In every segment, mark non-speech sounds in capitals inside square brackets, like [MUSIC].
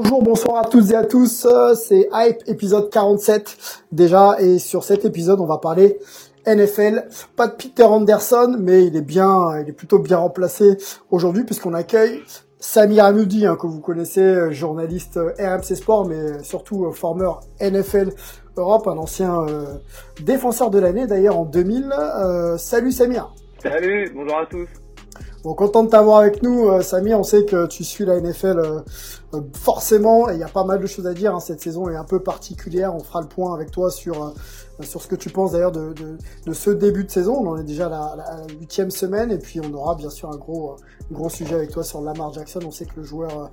Bonjour, bonsoir à toutes et à tous, euh, c'est Hype épisode 47 déjà et sur cet épisode on va parler NFL. Pas de Peter Anderson mais il est bien, il est plutôt bien remplacé aujourd'hui puisqu'on accueille Samir Hanoudi hein, que vous connaissez, euh, journaliste euh, RMC Sport mais surtout former NFL Europe, un ancien défenseur de l'année d'ailleurs en 2000. Euh, salut Samir. Salut, bonjour à tous. Bon, content de t'avoir avec nous, euh, Samir. On sait que tu suis la NFL euh, euh, forcément, et il y a pas mal de choses à dire. hein. Cette saison est un peu particulière. On fera le point avec toi sur euh, sur ce que tu penses d'ailleurs de, de, de ce début de saison. On en est déjà à la, huitième semaine, et puis on aura bien sûr un gros euh, gros sujet avec toi sur Lamar Jackson. On sait que le joueur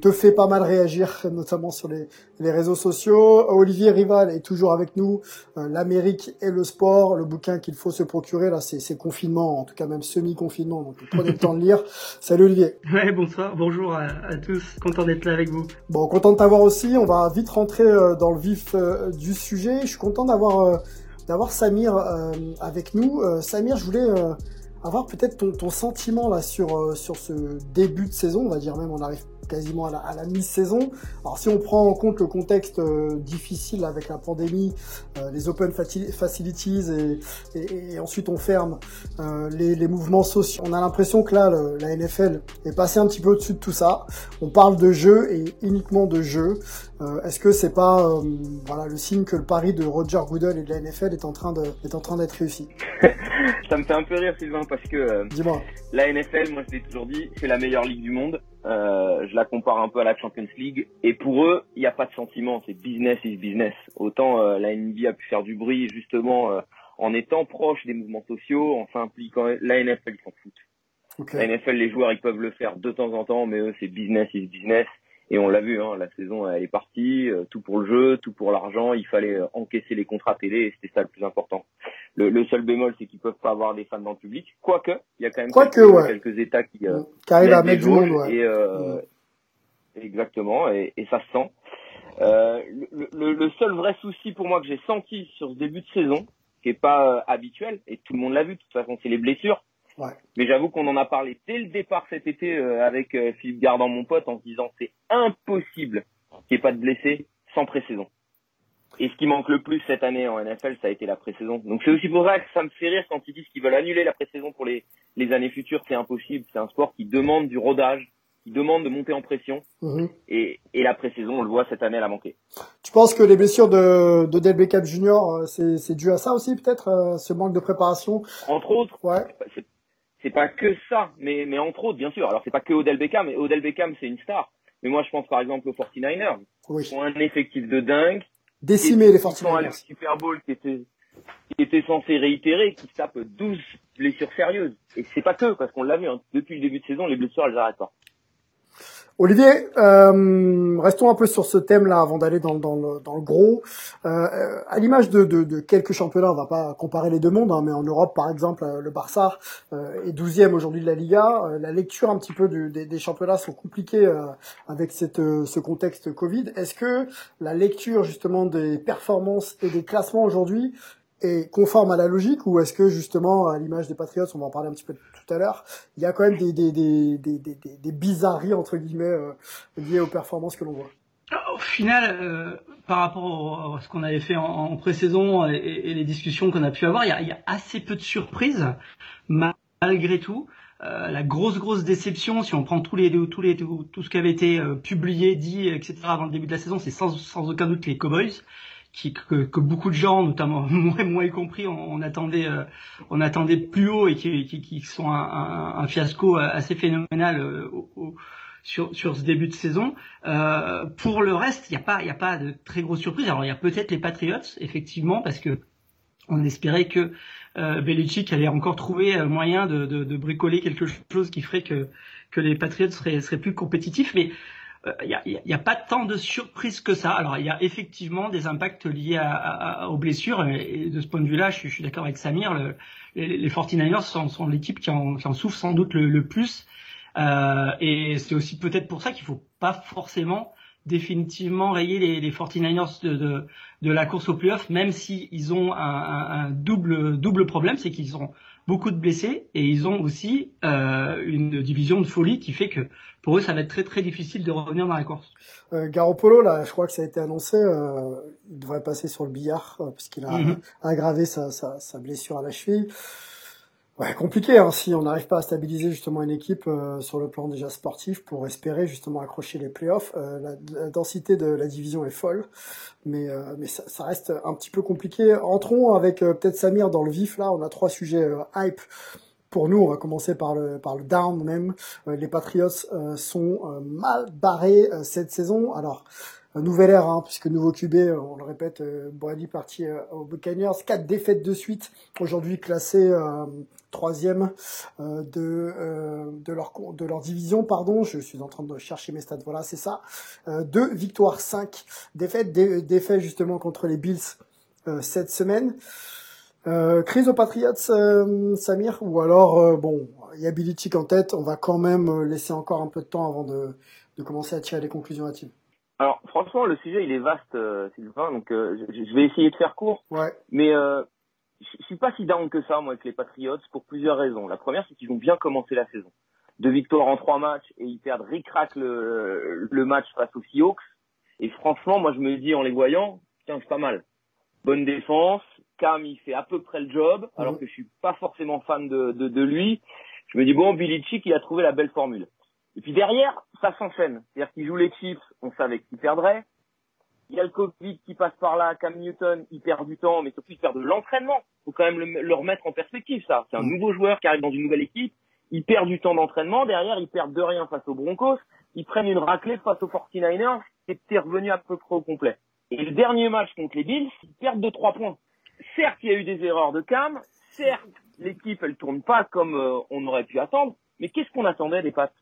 te fait pas mal réagir, notamment sur les, les réseaux sociaux. Olivier Rival est toujours avec nous. Euh, L'Amérique et le sport, le bouquin qu'il faut se procurer, là, c'est confinement, en tout cas même semi-confinement, donc prenez le temps de lire. [LAUGHS] Salut Olivier. Ouais, bonsoir, bonjour à, à tous, content d'être là avec vous. Bon, content de t'avoir aussi. On va vite rentrer euh, dans le vif euh, du sujet. Je suis content d'avoir euh, d'avoir Samir euh, avec nous. Euh, Samir, je voulais euh, avoir peut-être ton, ton sentiment là sur euh, sur ce début de saison. On va dire même, on arrive quasiment à la, à la mi-saison. Alors si on prend en compte le contexte euh, difficile avec la pandémie, euh, les open facilities et, et, et ensuite on ferme euh, les, les mouvements sociaux, on a l'impression que là le- la NFL est passée un petit peu au-dessus de tout ça. On parle de jeu et uniquement de jeu. Euh, Est-ce que c'est pas euh, voilà le signe que le pari de Roger Goodell et de la NFL est en train de est en train d'être réussi? [LAUGHS] Ça me fait un peu rire Sylvain parce que euh, la NFL, moi je l'ai toujours dit, c'est la meilleure ligue du monde. Euh, je la compare un peu à la Champions League. Et pour eux, il n'y a pas de sentiment, c'est business is business. Autant euh, la NBA a pu faire du bruit justement euh, en étant proche des mouvements sociaux, en s'impliquant. La NFL ils s'en foutent. Ok. La NFL, les joueurs, ils peuvent le faire de temps en temps, mais eux, c'est business is business. Et on l'a vu, hein, la saison, elle est partie, euh, tout pour le jeu, tout pour l'argent. Il fallait euh, encaisser les contrats télé, et c'était ça le plus important. Le, le seul bémol, c'est qu'ils peuvent pas avoir des fans dans le public. Quoique, il y a quand même quelques, ouais. quelques États qui, euh, Qui arrive à mettre du monde, ouais. Et, euh, Exactement, et, et ça se sent. Euh, le, le- le seul vrai souci pour moi que j'ai senti sur ce début de saison, qui est pas euh, habituel, et tout le monde l'a vu, de toute façon, c'est les blessures. Ouais. Mais j'avoue qu'on en a parlé dès le départ cet été euh, avec euh, Philippe Gardant, mon pote, en se disant c'est impossible qu'il n'y ait pas de blessés sans pré-saison. Et ce qui manque le plus cette année en NFL, ça a été la pré-saison. Donc c'est aussi pour ça que ça me fait rire quand ils disent qu'ils veulent annuler la pré-saison pour les, les années futures. C'est impossible. C'est un sport qui demande du rodage, qui demande de monter en pression. Mhm. Et, et la pré-saison, on le voit cette année, elle a manqué. Tu penses que les blessures de de Del Beckham Jr. euh, c'est c'est dû à ça aussi peut-être ce manque de préparation? Entre autres, Ouais. C'est pas que ça, mais, mais entre autres, bien sûr. Alors c'est pas que Odell Beckham, mais Odell Beckham c'est une star. Mais moi je pense par exemple aux 49ers. Oui. Ils ont un effectif de dingue. Décimer les Ils sont allés au 49ers. Super Bowl qui était, qui était censé réitérer, qui tape 12 blessures sérieuses. Et c'est pas que, parce qu'on l'a vu, hein, depuis le début de saison, les blessures elles arrêtent pas. Olivier, euh, restons un peu sur ce thème-là avant d'aller dans, le, gros. Euh, à l'image de, quelques championnats, on va pas comparer les deux mondes, hein, mais en Europe, par exemple, euh, le Barça euh, est 12e aujourd'hui de la Liga. Euh, la lecture un petit peu du- des, des championnats sont compliquées avec ce contexte Covid. Est-ce que la lecture justement des performances et des classements aujourd'hui est conforme à la logique ou est-ce que justement, à l'image des Patriots, on va en parler un petit peu tout à l'heure, il y a quand même des, des, des, des, des, bizarreries entre guillemets euh, liées aux performances que l'on voit? Au final, euh, par rapport à ce qu'on avait fait en, pré-saison et, les discussions qu'on a pu avoir, il y a, assez peu de surprises ma- malgré tout. Euh, la grosse grosse déception, si on prend tous les tous les tout, tout ce qui avait été publié, dit, etc. avant le début de la saison, c'est sans, sans aucun doute les Cowboys qui que, que, beaucoup de gens, notamment [LAUGHS] moi, moi y compris, on, on attendait, euh, on attendait plus haut et qui, qui, qui sont un, un, un, fiasco assez phénoménal au, au, sur, sur ce début de saison. Euh, pour le reste, il n'y a pas, il a pas de très grosses surprises. Alors il y a peut-être les Patriots, effectivement, parce que on espérait que euh, Belichick allait encore trouver un moyen de, de, de, bricoler quelque chose qui ferait que que les Patriots seraient, seraient plus compétitifs, mais il euh, n'y a, y a, pas tant de surprises que ça. Alors il y a effectivement des impacts liés à, à, aux blessures et, de ce point de vue-là, je, je, suis d'accord avec Samir. Le, les, les 49ers sont, sont l'équipe qui en, qui en souffre sans doute le, le plus. Euh, et c'est aussi peut-être pour ça qu'il faut pas forcément définitivement rayer les, les 49ers de, de, de, la course au playoff, même s'ils ils ont un, un, un, double, double problème, c'est qu'ils ont beaucoup de blessés et ils ont aussi euh, une division de folie qui fait que pour eux ça va être très très difficile de revenir dans la course. Euh, Garoppolo là, je crois que ça a été annoncé, euh, il devrait passer sur le billard euh, puisqu'il a mm-hmm. aggravé sa, sa, sa, blessure à la cheville. Compliqué hein, si on n'arrive pas à stabiliser justement une équipe euh, sur le plan déjà sportif pour espérer justement accrocher les playoffs. Euh, la, la, densité de la division est folle, mais euh, mais ça, ça, reste un petit peu compliqué. Entrons avec euh, peut-être Samir dans le vif là. On a trois sujets euh, hype. Pour nous, on va commencer par le par le down même. les Patriots sont mal barrés cette saison. Alors nouvelle ère, hein, puisque nouveau QB, on le répète, euh, Brady parti euh, aux Buccaneers, quatre défaites de suite, aujourd'hui classé euh, troisième euh, de euh, de leur de leur division, pardon. Je suis en train de chercher mes stats. Voilà, c'est ça. deux victoires, cinq défaites, dé, défaites justement contre les Bills cette semaine. crise aux Patriots, Samir, ou alors bon, il y a Billy Chick en tête. On va quand même laisser encore un peu de temps avant de de commencer à tirer les conclusions hâtives. Alors franchement, le sujet il est vaste, euh, Sylvain, donc euh, je, vais essayer de faire court. Ouais. Mais euh, je suis pas si down que ça moi avec les Patriots pour plusieurs raisons. La première, c'est qu'ils ont bien commencé la saison. Deux victoires en trois matchs et ils perdent ric le, le match face aux Seahawks. Et franchement, moi je me dis en les voyant, tiens c'est pas mal. Bonne défense, Cam il fait à peu près le job, mhm. alors que je suis pas forcément fan de, de, de lui. Je me dis bon, Billy Chick il a trouvé la belle formule. Et puis derrière, ça s'enchaîne. C'est-à-dire qu'ils jouent les Chiefs, on savait qu'ils perdraient. Il y a le Covid qui passe par là, Cam Newton, il perd du temps, mais surtout il perd de l'entraînement. faut quand même le, le, remettre en perspective, ça. C'est un mm. nouveau joueur qui arrive dans une nouvelle équipe. Il perd du temps d'entraînement. Derrière, ils perdent de rien face aux Broncos. Ils prennent une raclée face aux 49ers. C'était revenu à peu près au complet. Et le dernier match contre les Bills, ils perdent de trois points. Certes, il y a eu des erreurs de Cam. Certes, l'équipe, elle tourne pas comme euh, on aurait pu attendre. Mais qu'est-ce qu'on attendait des Pats?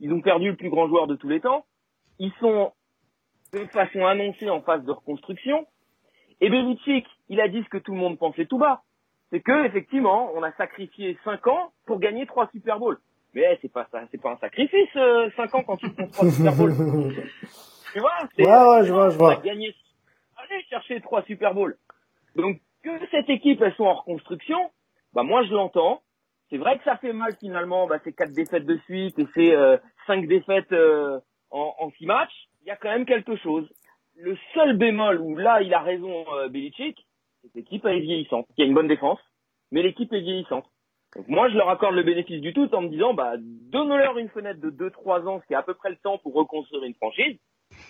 Ils ont perdu le plus grand joueur de tous les temps. Ils sont de façon annoncée en phase de reconstruction. Et Belichick, il a dit ce que tout le monde pensait tout bas. C'est que, effectivement, on a sacrifié 5 ans pour gagner 3 Super Bowls. Mais c'est pas ça, c'est pas un sacrifice, euh, 5 ans quand tu prends 3 Super Bowls. [LAUGHS] tu vois? Ouais, ouais, je vois, je vois. Gagné, allez chercher 3 Super Bowls. Donc, que cette équipe, elle soit en reconstruction, bah, moi, je l'entends. C'est vrai que ça fait mal finalement, bah, c'est quatre défaites de suite et c'est euh, cinq défaites euh, en, en six matchs. Il y a quand même quelque chose. Le seul bémol où là il a raison euh, Belichick, c'est que l'équipe est vieillissante. Il y a une bonne défense, mais l'équipe est vieillissante. Donc moi je leur accorde le bénéfice du tout en me disant bah donne-leur une fenêtre de 2-3 ans, ce qui est à peu près le temps pour reconstruire une franchise.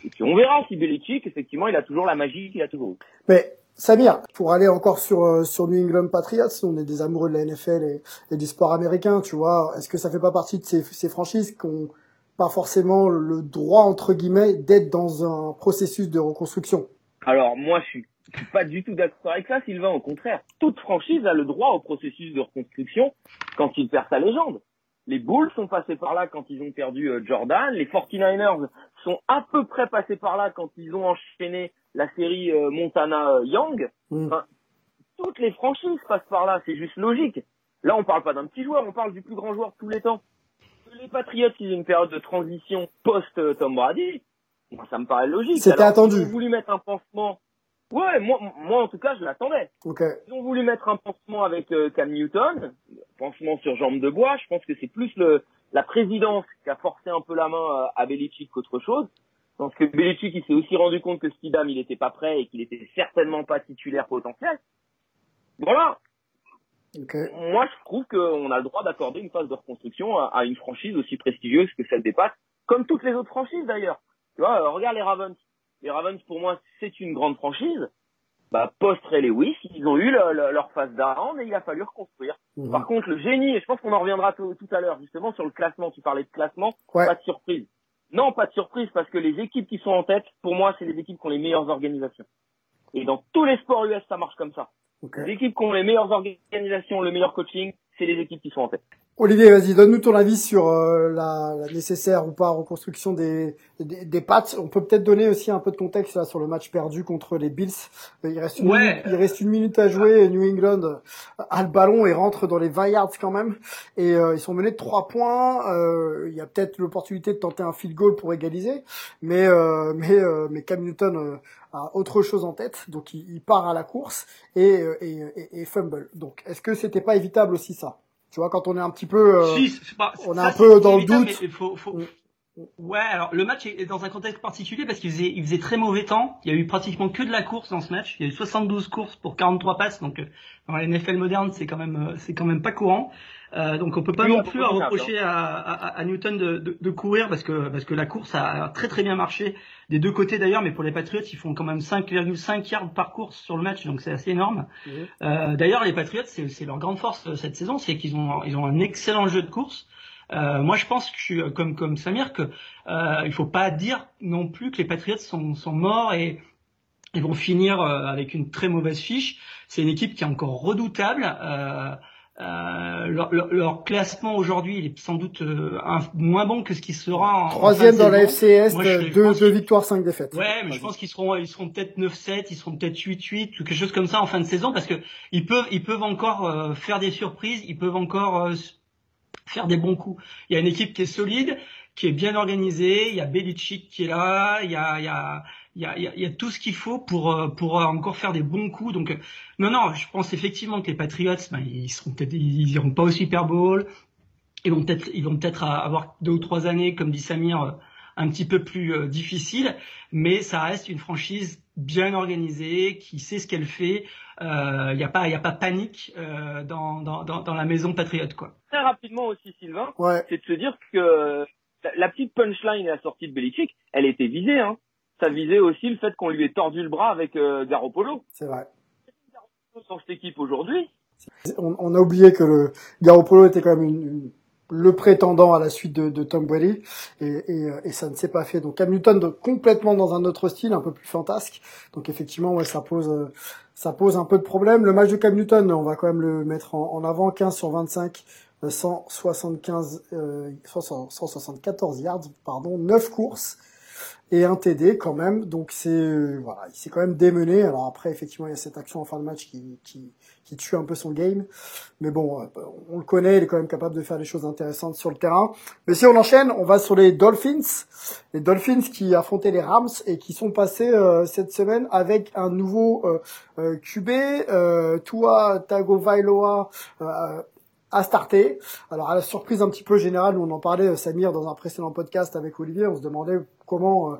Et puis on verra si Belichick effectivement il a toujours la magie qu'il a toujours. Mais Samir, pour aller encore sur euh, sur New England Patriots, on est des amoureux de la NFL et, du sport américain, tu vois. Est-ce que ça fait pas partie de ces, franchises qui ont pas forcément le droit entre guillemets d'être dans un processus de reconstruction Alors moi, je suis, pas du tout d'accord avec ça, Sylvain. Au contraire, toute franchise a le droit au processus de reconstruction quand il perd sa légende. Les Bulls sont passés par là quand ils ont perdu euh, Jordan. Les 49ers sont à peu près passés par là quand ils ont enchaîné la série euh, Montana euh, Young. Mm. Enfin, toutes les franchises passent par là, c'est juste logique. Là, on parle pas d'un petit joueur, on parle du plus grand joueur de tous les temps. Les Patriots, ils ont une période de transition post-Tom Brady. Moi, ça me paraît logique. C'était attendu. Ils ont voulu mettre un pansement. Ouais, moi, moi en tout cas, je l'attendais. Okay. Ils ont voulu mettre un pansement avec euh, Cam Newton, pansement sur jambe de bois. Je pense que c'est plus le la présidence qui a forcé un peu la main à Belichick qu'autre chose. Parce que Belichick, il s'est aussi rendu compte que Stidham, il n'était pas prêt et qu'il était certainement pas titulaire potentiel. Voilà. Okay. Moi, je trouve qu'on a le droit d'accorder une phase de reconstruction à, à, une franchise aussi prestigieuse que celle des Pats, comme toutes les autres franchises d'ailleurs. Tu vois, euh, regarde les Ravens. Les Ravens, pour moi, c'est une grande franchise, bah, post Ray Lewis, ils ont eu le- le- leur phase d'arrente et il a fallu reconstruire. Mhm. Par contre, le génie, et je pense qu'on en reviendra tout, tout à l'heure, justement, sur le classement, tu parlais de classement, Ouais. pas de surprise. Non, pas de surprise, parce que les équipes qui sont en tête, pour moi, c'est les équipes qui ont les meilleures organisations. Et dans tous les sports US, ça marche comme ça. Ok. Les équipes qui ont les meilleures organisations, le meilleur coaching, c'est les équipes qui sont en tête. Olivier, vas-y, donne-nous ton avis sur euh, la, la nécessaire ou pas reconstruction des, des, des pattes. On peut peut-être donner aussi un peu de contexte là sur le match perdu contre les Bills. Euh, Il reste une, Ouais. minute, il reste une minute à jouer. et New England a le ballon et rentre dans les 20 yards quand même. Et euh, ils sont menés de 3 points. Euh, il y a peut-être l'opportunité de tenter un field goal pour égaliser, mais euh, mais euh, mais Cam Newton a autre chose en tête, donc il, il part à la course et, et, et, et fumble. Donc est-ce que c'était pas évitable aussi ça? Tu vois, quand on est un petit peu euh, Si, on est un peu dans le doute. mais il faut- faut- Mm. Ouais, alors le match est dans un contexte particulier parce qu'il faisait, il faisait très mauvais temps. Il y a eu pratiquement que de la course dans ce match. Il y a eu 72 courses pour 43 passes, donc euh, dans la NFL moderne, c'est quand même, euh, c'est quand même pas courant. Euh, donc on peut pas non on plus reprocher à, à, à Newton de, de, de courir parce que parce que la course a très très bien marché des deux côtés d'ailleurs, mais pour les Patriots, ils font quand même 5,5 yards par course sur le match, donc c'est assez énorme. Mhm. Euh, D'ailleurs, les Patriots, c'est leur grande force euh, cette saison, c'est qu'ils ont ils ont un excellent jeu de course. Euh, moi, je pense que je suis comme comme Samir que euh, il faut pas dire non plus que les Patriots sont sont morts et ils vont finir euh, avec une très mauvaise fiche. C'est une équipe qui est encore redoutable. Euh, euh, leur, leur- leur classement aujourd'hui, il est sans doute euh, un- moins bon que ce qui sera en en troisième fin de dans la. FCS, Moi, je- je deux, deux victoires, cinq défaites. Ouais, mais je pense qu'ils seront, ils seront peut-être 9-7, ils seront peut-être 8-8 ou quelque chose comme ça en fin de saison parce que ils peuvent, ils peuvent encore euh, faire des surprises, ils peuvent encore euh, faire des bons coups. Il y a une équipe qui est solide, qui est bien organisée, il y a Belichick qui est là, il y a, il y a, il y a, il y a- il y a tout ce qu'il faut pour euh, pour euh, encore faire des bons coups. Donc euh, non, non, je pense effectivement que les Patriots, ben, ils seront peut-être, ils iront pas au Super Bowl. Ils vont peut-être, ils vont peut-être avoir deux ou trois années, comme dit Samir, un petit peu plus euh, difficiles, mais ça reste une franchise bien organisée, qui sait ce qu'elle fait. Il n'y a pas, il a pas panique euh, dans, dans, dans, dans la maison patriote, quoi. Très rapidement aussi, Sylvain, Ouais, c'est de se dire que la, la petite punchline à la sortie de Belichick, elle était visée. Hein. Ça visait aussi le fait qu'on lui ait tordu le bras avec euh, Garoppolo. c'est vrai. Dans cette équipe aujourd'hui, On, on a oublié que le Garoppolo était quand même une- une- le prétendant à la suite de, de Tom Brady et, et, euh, et ça ne s'est pas fait. Donc Cam Newton donc, complètement dans un autre style, un peu plus fantasque. Donc effectivement, ouais, ça pose euh, ça pose un peu de problème. Le match de Cam Newton, on va quand même le mettre en, en avant, 15 sur 25, euh, 175, euh, 100 174 yards, pardon, 9 courses et un TD quand même. Donc c'est euh, voilà, il s'est quand même démené. Alors après, effectivement, il y a cette action en fin de match qui, qui, qui tue un peu son game. Mais bon, euh, on le connaît, il est quand même capable de faire des choses intéressantes sur le terrain. Mais si on enchaîne, on va sur les Dolphins. Les Dolphins qui affrontaient les Rams et qui sont passés euh, cette semaine avec un nouveau euh, QB, Tua Tagovailoa. À starter. Alors à la surprise un petit peu générale, on en parlait euh, Samir dans un précédent podcast avec Olivier, on se demandait comment euh,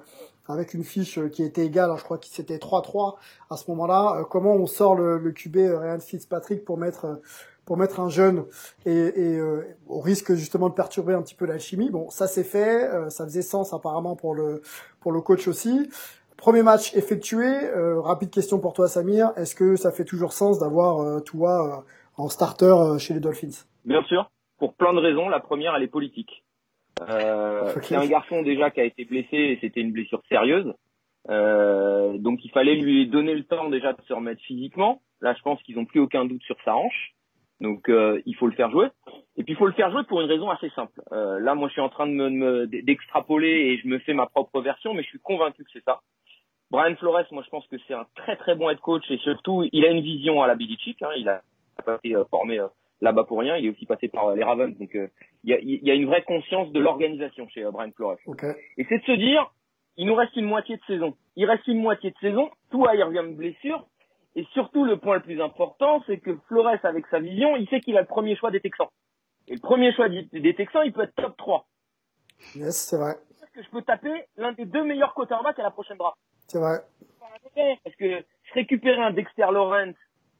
avec une fiche euh, qui était égale, hein, je crois que c'était 3-3 à ce moment-là, euh, comment on sort le, le QB euh, Ryan Fitzpatrick pour mettre pour mettre un jeune et, et euh, au risque justement de perturber un petit peu l'alchimie. Bon, ça c'est fait, ça faisait sens apparemment pour le pour le coach aussi. Premier match effectué. Rapide question pour toi, Samir. Est-ce que ça fait toujours sens d'avoir toi en starter euh, chez les Dolphins bien sûr, pour plein de raisons. La première, elle est politique. Euh, Ok. C'est un garçon déjà qui a été blessé et c'était une blessure sérieuse. Euh, donc il fallait lui donner le temps déjà de se remettre physiquement. Là, je pense qu'ils n'ont plus aucun doute sur sa hanche. Donc euh, il faut le faire jouer. Et puis il faut le faire jouer pour une raison assez simple. Là, moi, je suis en train de me- de me d'extrapoler et je me fais ma propre version, mais je suis convaincu que c'est ça. Brian Flores, moi, je pense que c'est un très très bon head coach et surtout, il a une vision à la Belichick. Hein, il a pas été euh, formé euh, là-bas pour rien. Il est aussi passé par euh, les Ravens, donc euh, il y, a, y a une vraie conscience de l'organisation chez Brian Flores. Ok. Et c'est de se dire, il nous reste une moitié de saison. Il reste une moitié de saison. Tout il revient de blessure. Et surtout, le point le plus important, c'est que Flores, avec sa vision, il sait qu'il a le premier choix des Texans. Et le premier choix des Texans, il peut être top 3. Yes, c'est vrai. Parce que je peux taper l'un des deux meilleurs quarterbacks à la prochaine draft. C'est vrai. Parce que récupérer un Dexter Lawrence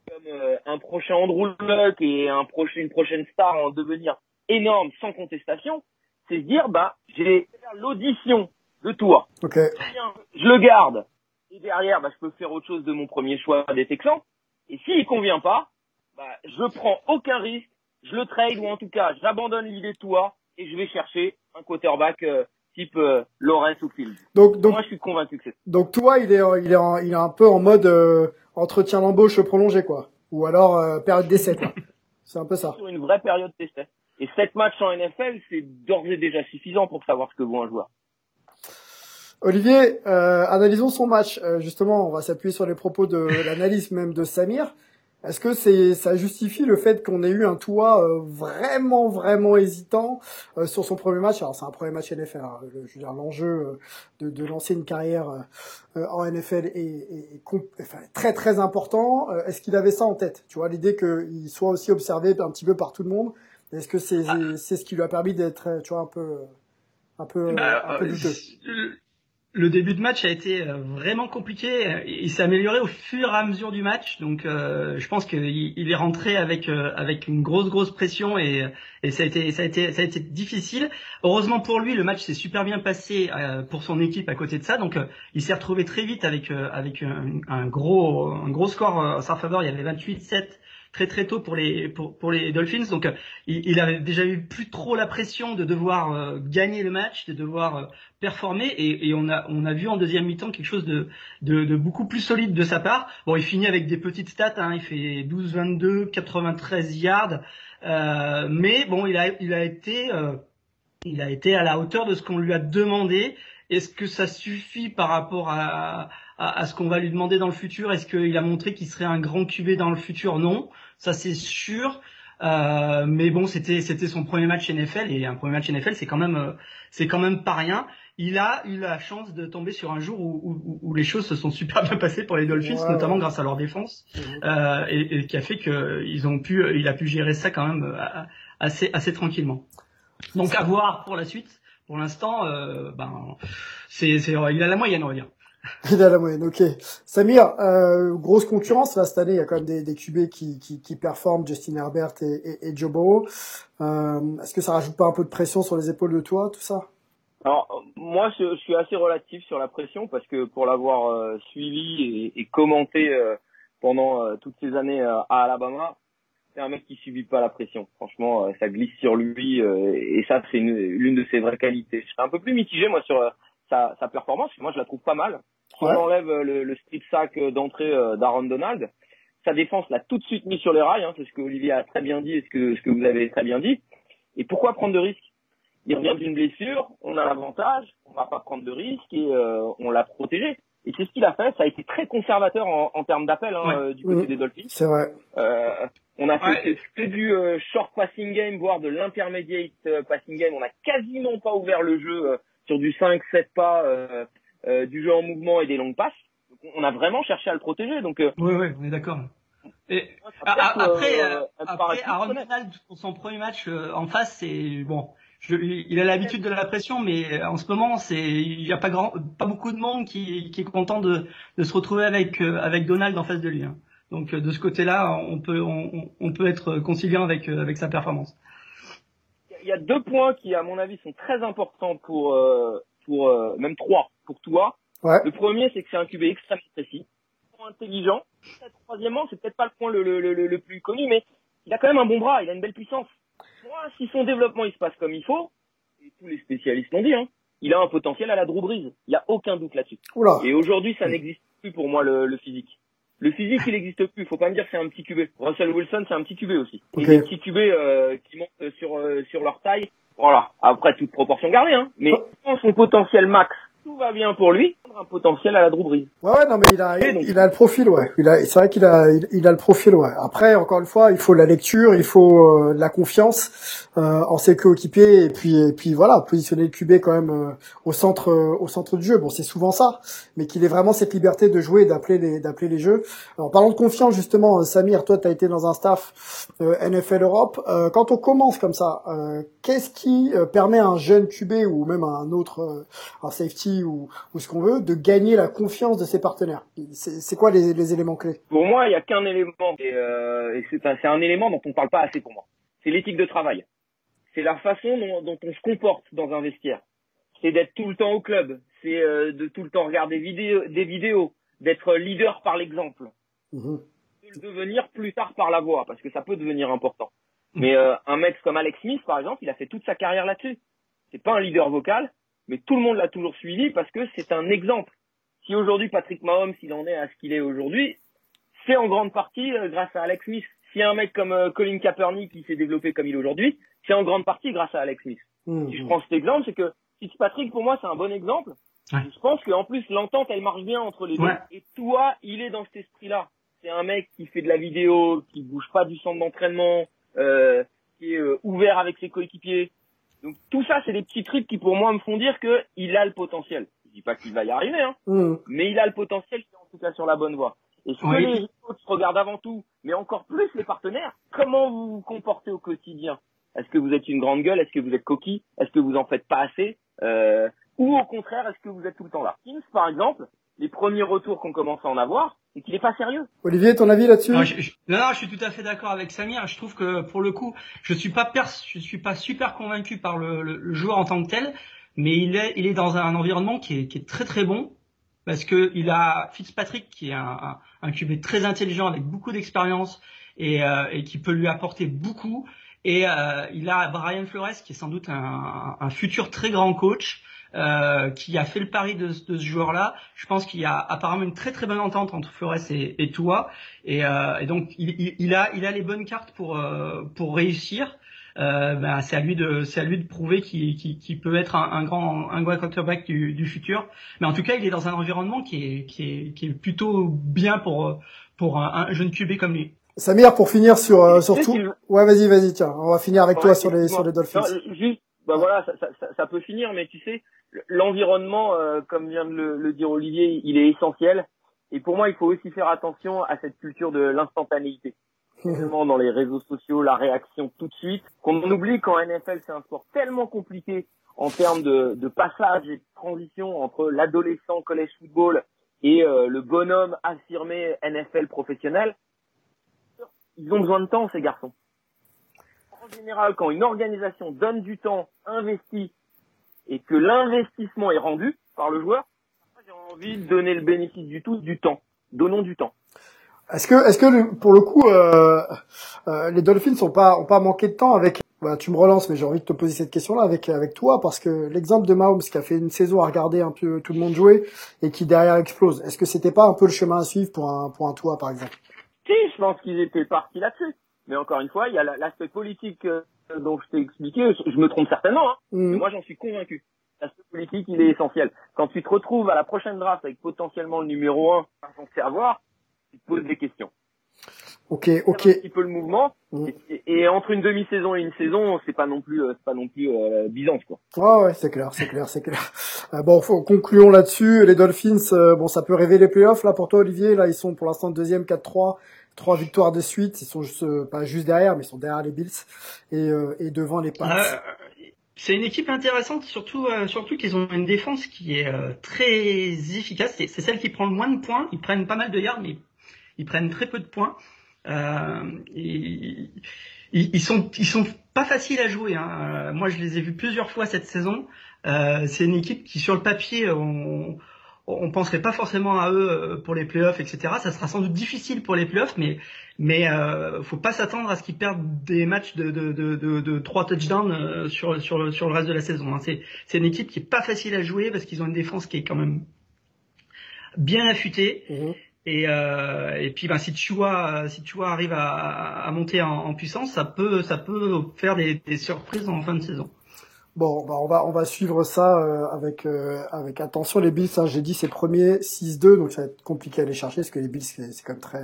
comme euh, un prochain Andrew Luck et un prochain, une prochaine star en devenir énorme sans contestation, c'est se dire, bah, j'ai fait l'audition de toi. Ok. Tiens, je le garde. Et derrière, bah, je peux faire autre chose de mon premier choix des Texans. Et s'il convient pas, bah, je prends aucun risque, je le trade ou en tout cas, j'abandonne l'idée de toi et je vais chercher un quarterback euh, type euh, Lawrence ou Field. Donc, donc, Moi, je suis convaincu que c'est donc toi, il est, il est, en- il est un peu en mode euh, entretien l'embauche prolongé, quoi. Ou alors euh, période d'essai, quoi. [LAUGHS] C'est un peu ça. sur une vraie période d'essai. Et sept matchs en NFL, c'est d'ores et déjà suffisant pour savoir ce que vaut un joueur. Olivier, euh, analysons son match. Justement, on va s'appuyer sur les propos de [LAUGHS] l'analyse même de Samir. Est-ce que c'est ça justifie le fait qu'on ait eu un toit euh, vraiment vraiment hésitant euh, sur son premier match? Alors c'est un premier match NFL. hein. Le- je veux dire l'enjeu euh, de, de lancer une carrière euh, euh, en NFL est, est- est enfin, très très important. Euh, Est-ce qu'il avait ça en tête? Tu vois l'idée qu'il soit aussi observé un petit peu par tout le monde. Est-ce que c'est c'est ce qui lui a permis d'être tu vois un peu un peu Bah, un peu douteux? Le- début de match a été euh, vraiment compliqué. Il s'est amélioré au fur et à mesure du match, donc euh, je pense qu'il il est rentré avec euh, avec une grosse grosse pression et, et ça a été ça a été ça a été difficile. Heureusement pour lui, le match s'est super bien passé pour son équipe à côté de ça, donc il s'est retrouvé très vite avec avec un, gros un gros score en sa faveur. Il y avait 28-7 très très tôt pour les pour, pour les Dolphins, donc euh, il, il avait déjà eu plus trop la pression de devoir euh, gagner le match, de devoir euh, performer et, et on a on a vu en deuxième mi-temps quelque chose de, de de beaucoup plus solide de sa part. Bon, il finit avec des petites stats, hein, il fait 12 22 93 yards euh, mais bon, il a il a été euh, il a été à la hauteur de ce qu'on lui a demandé. Est-ce que ça suffit par rapport à, à, à ce qu'on va lui demander dans le futur Est-ce qu'il a montré qu'il serait un grand QB dans le futur? Non, ça c'est sûr. Euh, mais bon, c'était c'était son premier match NFL et un premier match NFL, c'est quand même euh, c'est quand même pas rien. Il a eu la chance de tomber sur un jour où, où, où les choses se sont [LAUGHS] super bien passées pour les Dolphins, notamment grâce à leur défense, Mhm. euh, et, et qui a fait que ils ont pu, il a pu gérer ça quand même euh, assez assez tranquillement. Donc à voir pour la suite. Pour l'instant, euh, ben c'est c'est il a la moyenne on va dire. [LAUGHS] A la moyenne, ok. Samir, euh, grosse concurrence là cette année. Il y a quand même des, des QB qui, qui, performent, Justin Herbert et, Joe Burrow. Euh, Est-ce que ça rajoute pas un peu de pression sur les épaules de toi, tout ça? Alors, moi, je, suis assez relatif sur la pression parce que pour l'avoir euh, suivi et, et commenté pendant toutes ces années à Alabama, c'est un mec qui subit pas la pression. Franchement, ça glisse sur lui et ça, c'est une- l'une de ses vraies qualités. Je serais un peu plus mitigé, moi, sur sa, sa performance. Moi, je la trouve pas mal. Si Ouais. on enlève euh, le, le strip sack euh, d'entrée euh, d'Aaron Donald, sa défense l'a tout de suite mis sur les rails. Hein, c'est ce que Olivier a très bien dit et ce que, ce que vous avez très bien dit. Et pourquoi prendre de risques? Il revient d'une blessure, on a l'avantage, on va pas prendre de risques et euh, on l'a protégé. Et c'est ce qu'il a fait. Ça a été très conservateur en, en termes d'appel hein, Ouais. euh, du côté des Dolphins. C'est vrai. Euh, on a fait Ouais. que- que du euh, short passing game, voire de l'intermediate passing game. On a quasiment pas ouvert le jeu euh, sur du 5-7 pas, du jeu en mouvement et des longues passes. Donc, on a vraiment cherché à le protéger. Donc euh, Oui oui, on est d'accord. Et après euh, euh, après Aaron. Donald pour son premier match euh, en face, c'est bon. Je, il a l'habitude de la pression, mais euh, en ce moment, c'est il y a pas grand, pas beaucoup de monde qui, qui est content de, de se retrouver avec euh, avec Donald en face de lui. hein. Donc euh, de ce côté-là, on peut on, on peut être conciliant avec euh, avec sa performance. il y a deux points qui, à mon avis, sont très importants pour, euh, pour euh, même trois, pour toi. Ouais. Le premier, c'est que c'est un QB extrêmement précis, intelligent. Troisièmement, c'est peut-être pas le point le, le, le, le plus connu, mais il a quand même un bon bras, il a une belle puissance. Moi, si son développement il se passe comme il faut, et tous les spécialistes l'ont dit, hein, il a un potentiel à la Drew Brees. Il y a aucun doute là-dessus. Oula. Et aujourd'hui, ça n'existe plus pour moi le, physique. Le physique, il n'existe plus. Faut pas me dire que c'est un petit QB. Russell Wilson, c'est un petit QB aussi. Ok. Et des petits QB euh, qui montent sur euh, sur leur taille. Voilà. Après toute proportion gardée, hein. Mais quand son potentiel max, tout va bien pour lui. Un potentiel à la Drew Brees. Ouais, ouais, non, mais il a, il, a le profil, ouais. Il a, c'est vrai qu'il a, il, il a le profil, ouais. Après, encore une fois, il faut la lecture, il faut euh, la confiance euh, en ses coéquipiers, et puis, et puis voilà, positionner le QB quand même euh, au centre, euh, au centre du jeu. Bon, c'est souvent ça, mais qu'il ait vraiment cette liberté de jouer, d'appeler les, d'appeler les jeux. Alors, parlant de confiance, justement, euh, Samir, toi, tu as été dans un staff euh, NFL Europe. Euh, quand on commence comme ça, euh, qu'est-ce qui euh, permet à un jeune QB ou même à un autre, euh, un safety ou, ou ce qu'on veut, de gagner la confiance de ses partenaires C'est quoi les, les éléments clés? Pour moi, il y a qu'un élément, et, euh, et c'est un, élément dont on parle pas assez pour moi. C'est l'éthique de travail. C'est la façon dont, dont on se comporte dans un vestiaire. C'est d'être tout le temps au club. C'est euh, de tout le temps regarder vidéo, des vidéos. d'être leader par l'exemple. Mhm. De le devenir plus tard par la voix, parce que ça peut devenir important. Mais euh, un mec comme Alex Smith, par exemple, il a fait toute sa carrière là-dessus. C'est pas un leader vocal, mais tout le monde l'a toujours suivi parce que c'est un exemple. Si aujourd'hui Patrick Mahomes, il en est à ce qu'il est aujourd'hui, c'est en grande partie euh, grâce à Alex Smith. Si un mec comme euh, Colin Kaepernick qui s'est développé comme il est aujourd'hui, c'est en grande partie grâce à Alex Smith. Mhm. Si je prends cet exemple, c'est que Fitzpatrick, pour moi, c'est un bon exemple. Ouais. Je pense qu'en plus, l'entente, elle marche bien entre les deux. Ouais. Et toi, il est dans cet esprit-là. C'est un mec qui fait de la vidéo, qui bouge pas du centre d'entraînement, euh, qui est euh, ouvert avec ses coéquipiers. Donc tout ça, c'est des petits trucs qui, pour moi, me font dire que il a le potentiel. Je dis pas qu'il va y arriver, hein, Mhm. mais il a le potentiel, il est en tout cas sur la bonne voie. Et ce que les coachs regardent avant tout, mais encore plus les partenaires, comment vous vous comportez au quotidien? Est-ce que vous êtes une grande gueule? Est-ce que vous êtes coquille? Est-ce que vous en faites pas assez? Euh, Ou au contraire, est-ce que vous êtes tout le temps là? Kings, par exemple, les premiers retours qu'on commence à en avoir, c'est qu'il est pas sérieux. Olivier, ton avis là-dessus? Non, je, je- non, non, je suis tout à fait d'accord avec Samir. Je trouve que pour le coup, je suis pas pers je suis pas super convaincu par le, le- le joueur en tant que tel, mais il est, il est dans un environnement qui est, qui est très très bon parce que il a Fitzpatrick qui est un, un, un QB très intelligent avec beaucoup d'expérience et, euh, et qui peut lui apporter beaucoup. Et euh, il a Brian Flores qui est sans doute un, un futur très grand coach. Euh, qui a fait le pari de, de ce joueur-là. Je pense qu'il y a apparemment une très très bonne entente entre Flores et, et Tua. Et, euh, et donc il, il, il a il a les bonnes cartes pour euh, pour réussir. Euh, ben, c'est à lui de c'est à lui de prouver qu'il qu'il- qu'il peut être un, un grand un grand quarterback du, du futur. Mais en tout cas, il est dans un environnement qui est qui est qui est plutôt bien pour pour un, un jeune QB comme lui. Samir, pour finir sur, euh, sur Ouais, vas-y, vas-y, tiens. On va finir avec toi sur les, sur les. Dolphins. Non, juste, bah voilà, ça, ça, ça, ça peut finir, mais tu sais, l'environnement, euh, comme vient de le, le dire Olivier, il est essentiel. Et pour moi, il faut aussi faire attention à cette culture de l'instantanéité. [LAUGHS] Tellement dans les réseaux sociaux, la réaction tout de suite, qu'on oublie qu'en NFL, c'est un sport tellement compliqué en termes de, de passage et de transition entre l'adolescent collège football et euh, le bonhomme affirmé NFL professionnel. Ils ont besoin de temps, ces garçons en général, quand une organisation donne du temps, investit, et que l'investissement est rendu par le joueur, j'ai envie de donner le bénéfice du tout du temps. Donnons du temps. Est-ce que, est-ce que pour le coup, euh, euh, les Dolphins ont pas, ont pas manqué de temps avec. Bah, tu me relances, mais j'ai envie de te poser cette question-là avec avec toi parce que l'exemple de Mahomes qui a fait une saison à regarder un peu tout le monde jouer et qui derrière explose. Est-ce que c'était pas un peu le chemin à suivre pour un pour un toit par exemple? Si, je pense qu'ils étaient partis là-dessus. Mais encore une fois, il y a la- l'aspect politique euh, dont je t'ai expliqué. Je, je me trompe certainement, hein. Mhm. mais moi j'en suis convaincu. L'aspect politique, il est essentiel. Quand tu te retrouves à la prochaine draft avec potentiellement le numéro 1 sans savoir, tu te poses des questions. Ok, ok. un petit peu le mouvement. Mhm. Et, et entre une demi-saison et une saison, c'est pas non plus, euh, c'est pas non plus euh, Byzance quoi. Ouais, ouais, c'est clair, c'est clair, c'est clair. Euh, bon, faut, concluons là-dessus. Les Dolphins, euh, bon, ça peut rêver les playoffs là pour toi, Olivier. Là, ils sont pour l'instant deuxième, 4-3, trois victoires de suite. Ils sont juste, euh, pas juste derrière, mais ils sont derrière les Bills et, euh, et devant les Pats. Euh, c'est une équipe intéressante, surtout euh, surtout qu'ils ont une défense qui est euh, très efficace. C'est celle qui prend le moins de points. Ils prennent pas mal de yards, mais ils prennent très peu de points. Euh, ils, ils, sont ils sont pas faciles à jouer. Hein. Moi, je les ai vus plusieurs fois cette saison. C'est une équipe qui, sur le papier, on on penserait pas forcément à eux euh, pour les playoffs, etc. Ça sera sans doute difficile pour les playoffs, mais mais euh, faut pas s'attendre à ce qu'ils perdent des matchs de de de de, de trois touchdowns euh, sur sur le sur le reste de la saison. hein. C'est c'est une équipe qui est pas facile à jouer parce qu'ils ont une défense qui est quand même bien affûtée. Mhm. Et, euh, et puis ben, si Chua si Chua arrive à, à monter en, en puissance, ça peut ça peut faire des, des surprises en fin de saison. Bon, bah on va on va suivre ça euh, avec euh, avec attention les Bills. Hein, J'ai dit c'est premier 6-2, donc ça va être compliqué à aller chercher parce que les Bills c'est quand même très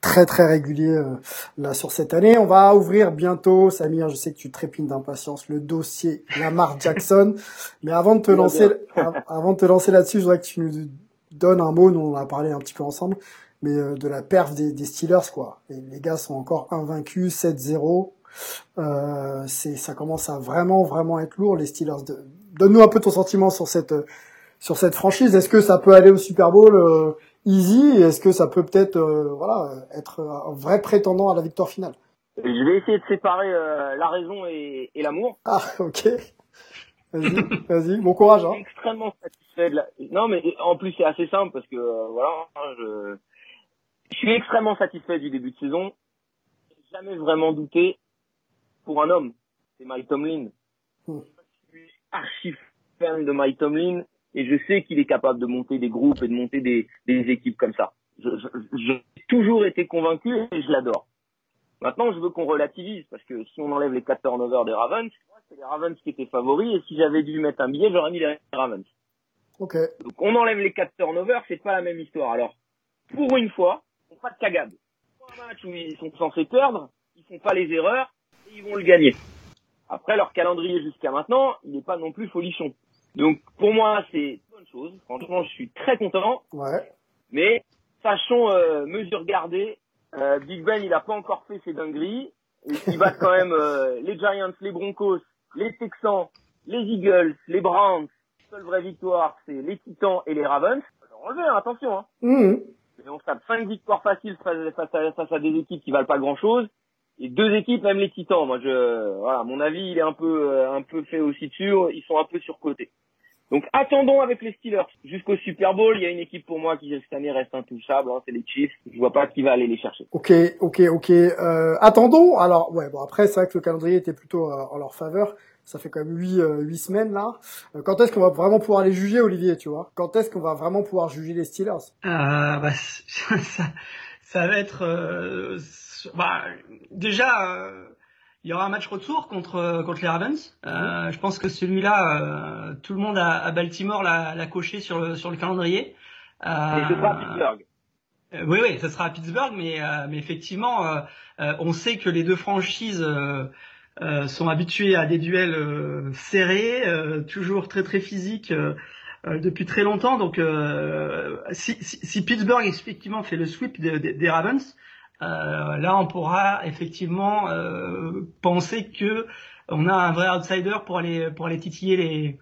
très très régulier euh, là sur cette année. On va ouvrir bientôt, Samir. Je sais que tu trépines d'impatience le dossier Lamar Jackson. [LAUGHS] Mais avant de te lancer avant de te lancer là-dessus, je voudrais que tu nous donnes un mot. Nous on en a parlé un petit peu ensemble, mais euh, de la perf des, des Steelers quoi. Les, les gars sont encore invaincus 7-0. Euh, c'est ça commence à vraiment vraiment être lourd les Steelers. De... Donne-nous un peu ton sentiment sur cette sur cette franchise. Est-ce que ça peut aller au Super Bowl euh, easy? Est-ce que ça peut peut-être euh, voilà être un vrai prétendant à la victoire finale? Je vais essayer de séparer euh, la raison et, et l'amour. Ah ok. Vas-y, vas-y, bon courage. Hein. Je suis extrêmement satisfait de la... Non, mais en plus, c'est assez simple parce que, euh, voilà, hein, je... je suis extrêmement satisfait du début de saison. Jamais vraiment douté pour un homme. C'est Mike Tomlin. Hmm. Je suis archi fan de Mike Tomlin et je sais qu'il est capable de monter des groupes et de monter des, des équipes comme ça. Je- je- J'ai toujours été convaincu et je l'adore. Maintenant, je veux qu'on relativise parce que si on enlève les quatre turnovers des Ravens, c'est les Ravens qui étaient favoris et si j'avais dû mettre un billet, j'aurais mis les Ravens. Ok. Donc on enlève les quatre turnovers, c'est pas la même histoire. Alors, pour une fois, font pas de cagade. Un match où ils sont censés perdre, ils font pas les erreurs et ils vont le gagner. Après, leur calendrier jusqu'à maintenant, il n'est pas non plus folichon. Donc pour moi, c'est une bonne chose. Franchement, je suis très content. Ouais. Mais sachons euh, mesure gardée. Euh, Big Ben, il a pas encore fait ses dingueries. Il va quand même euh, les Giants, les Broncos, les Texans, les Eagles, les Browns. Seule vraie victoire, c'est les Titans et les Ravens. Enlever, hein, attention. Hein. Mhm. Et on tape cinq victoires faciles face face à, face à des équipes qui valent pas grand chose. Et deux équipes, même les Titans. Moi, je, voilà, mon avis, il est un peu, euh, un peu fait aussi dessus. Ils sont un peu surcotés. Donc, attendons avec les Steelers jusqu'au Super Bowl. Il y a une équipe pour moi qui cette année reste intouchable. Hein, c'est les Chiefs. Je vois pas qui va aller les chercher. Ok, ok, ok. Euh, attendons. Alors, ouais, bon après, c'est vrai que le calendrier était plutôt euh, en leur faveur. Ça fait quand même huit, euh, huit semaines là. Euh, quand est-ce qu'on va vraiment pouvoir les juger, Olivier, tu vois? Quand est-ce qu'on va vraiment pouvoir juger les Steelers? Euh, bah, [LAUGHS] ça, ça va être euh, bah, déjà euh, il y aura un match retour contre contre les Ravens. Euh, je pense que celui-là, euh, tout le monde à, à Baltimore l'a l'a coché sur le sur le calendrier. Euh, Et ce sera à Pittsburgh. euh, oui, oui, ça sera à Pittsburgh, mais, euh, mais effectivement, euh, euh, on sait que les deux franchises euh, euh, sont habituées à des duels euh, serrés, euh, toujours très très physiques euh, euh, depuis très longtemps. Donc, euh, si, si, si Pittsburgh effectivement fait le sweep de- de- des Ravens, euh, là, on pourra effectivement euh, penser que on a un vrai outsider pour aller pour aller titiller les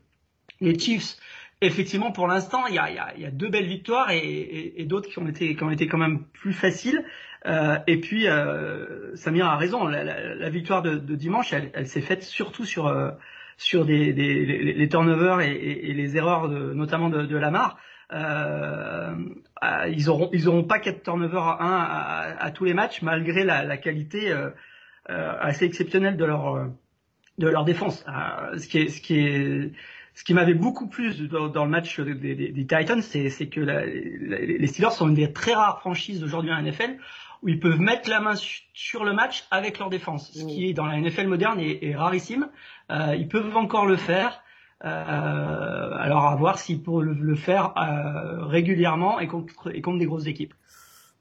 les Chiefs. Effectivement, pour l'instant, il y a, y, a, y a deux belles victoires et, et, et d'autres qui ont été qui ont été quand même plus faciles. Euh, et puis, euh, Samir a raison. La, la, la victoire de, de dimanche, elle, elle s'est faite surtout sur euh, sur des, des les, les turnovers et, et, et les erreurs, de, notamment de, de Lamar. Euh, ils auront ils auront pas quatre turnovers à un à, à tous les matchs malgré la, la qualité euh, euh, assez exceptionnelle de leur de leur défense. Euh, ce qui est ce qui est ce qui m'avait beaucoup plu dans, dans le match des, des, des Titans, c'est que la- la- les Steelers sont une des très rares franchises aujourd'hui en NFL où ils peuvent mettre la main su- sur le match avec leur défense, ce qui est dans la NFL moderne est, est rarissime. Euh, ils peuvent encore le faire. Euh, alors à voir s'ils pourront le, le faire euh, régulièrement et contre, et contre des grosses équipes.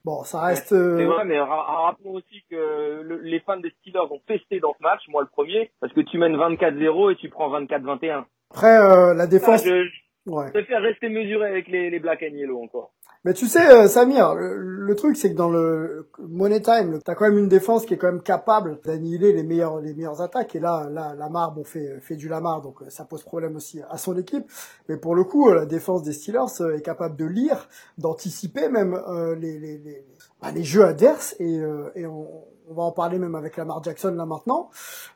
Bon, ça reste. euh, C'est vrai, mais ra- rappelons aussi que le- les fans des Steelers ont pesté dans ce match, moi le premier, parce que tu mènes 24-0 et tu prends 24-21. Après, euh, la défense. Ah, je, je Ouais. préfère rester mesuré avec les, les Black and Yellow encore. Mais tu sais, euh, Samir, le, le truc c'est que dans le Money Time, t'as quand même une défense qui est quand même capable d'annihiler les meilleures les meilleures attaques. Et là, là, Lamar, bon, fait fait du Lamar, donc euh, ça pose problème aussi à son équipe. Mais pour le coup, euh, la défense des Steelers est capable de lire, d'anticiper même euh, les les les, bah, les jeux adverses. Et euh, et on, on va en parler même avec Lamar Jackson là maintenant.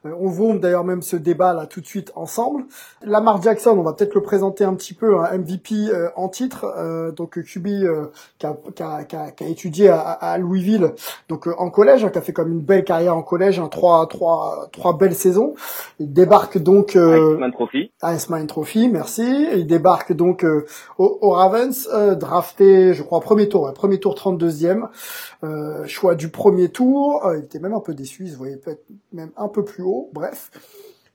Euh, on voit d'ailleurs même ce débat là tout de suite ensemble. Lamar Jackson, on va peut-être le présenter un petit peu, un MVP euh, en titre, euh, donc QB euh, qui, a, qui, a, qui, a, qui a étudié à, à Louisville, donc euh, en collège, hein, qui a fait comme une belle carrière en collège, hein, trois, trois, trois belles saisons. Il débarque donc euh, Iceman Trophy. Iceman Trophy, merci. Il débarque donc euh, au, au Ravens, euh, drafté, je crois, premier tour, ouais, premier tour 32e, euh, choix du premier tour. Il était même un peu déçu, il se voyait peut-être même un peu plus haut, bref.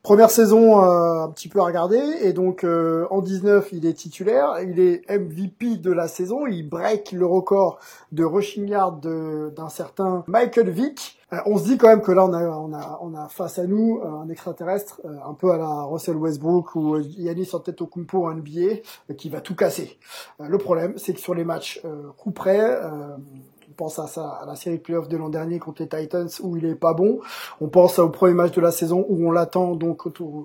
Première saison euh, un petit peu à regarder et donc euh, en 19 il est titulaire, il est MVP de la saison, il break le record de rushing yard d'un certain Michael Vick. Euh, on se dit quand même que là on a on a on a face à nous euh, un extraterrestre euh, un peu à la Russell Westbrook ou Yannis Antetokounmpo en NBA euh, qui va tout casser. Le problème c'est que sur les matchs coup près pense à ça, à la série de playoffs de l'an dernier contre les Titans où il est pas bon. On pense au premier match de la saison où on l'attend donc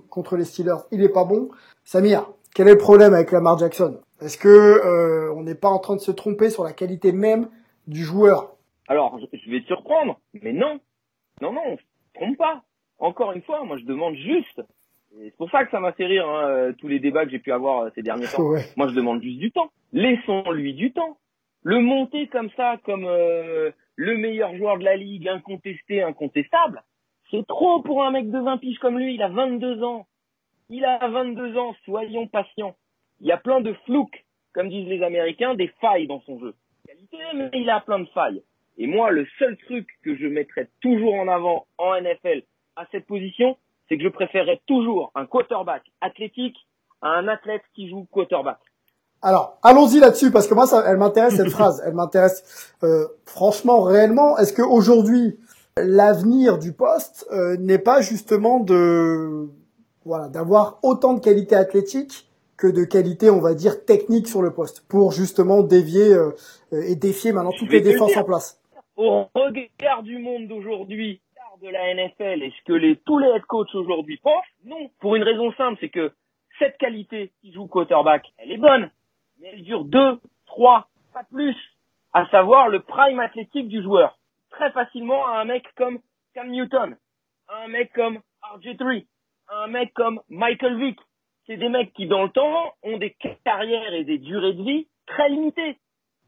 contre, les Steelers, il est pas bon. Samir, quel est le problème avec Lamar Jackson? Est-ce que euh, on n'est pas en train de se tromper sur la qualité même du joueur? Alors, je- vais te surprendre, mais non. Non, non, on se trompe pas. Encore une fois, moi je demande juste C'est pour ça que ça m'a fait rire, hein, tous les débats que j'ai pu avoir euh, ces derniers temps. [LAUGHS] Ouais. Moi, je demande juste du temps. Laissons-lui du temps. Le monter comme ça, comme euh, le meilleur joueur de la ligue, incontesté, incontestable, c'est trop pour un mec de 20 piges comme lui. Il a 22 ans. Il a 22 ans. Soyons patients. Il y a plein de flouks, comme disent les Américains, des failles dans son jeu. Mais il a plein de failles. Et moi, le seul truc que je mettrais toujours en avant en NFL à cette position, c'est que je préférerais toujours un quarterback athlétique à un athlète qui joue quarterback. Alors, allons-y là-dessus parce que moi, ça, elle m'intéresse cette [LAUGHS] phrase. Elle m'intéresse euh, franchement, réellement. Est-ce que aujourd'hui, l'avenir du poste euh, n'est pas justement de voilà d'avoir autant de qualité athlétique que de qualité, on va dire, technique sur le poste pour justement dévier euh, et défier maintenant toutes les défenses dire. en place? Au regard du monde d'aujourd'hui, de la NFL, et ce que les, tous les head coachs aujourd'hui pensent, non. Pour une raison simple, c'est que cette qualité qui joue quarterback, elle est bonne, mais elle dure deux, trois, pas plus, à savoir le prime athlétique du joueur. Très facilement à un mec comme Cam Newton, un mec comme RG3, à un mec comme Michael Vick. C'est des mecs qui, dans le temps, ont des carrières et des durées de vie très limitées.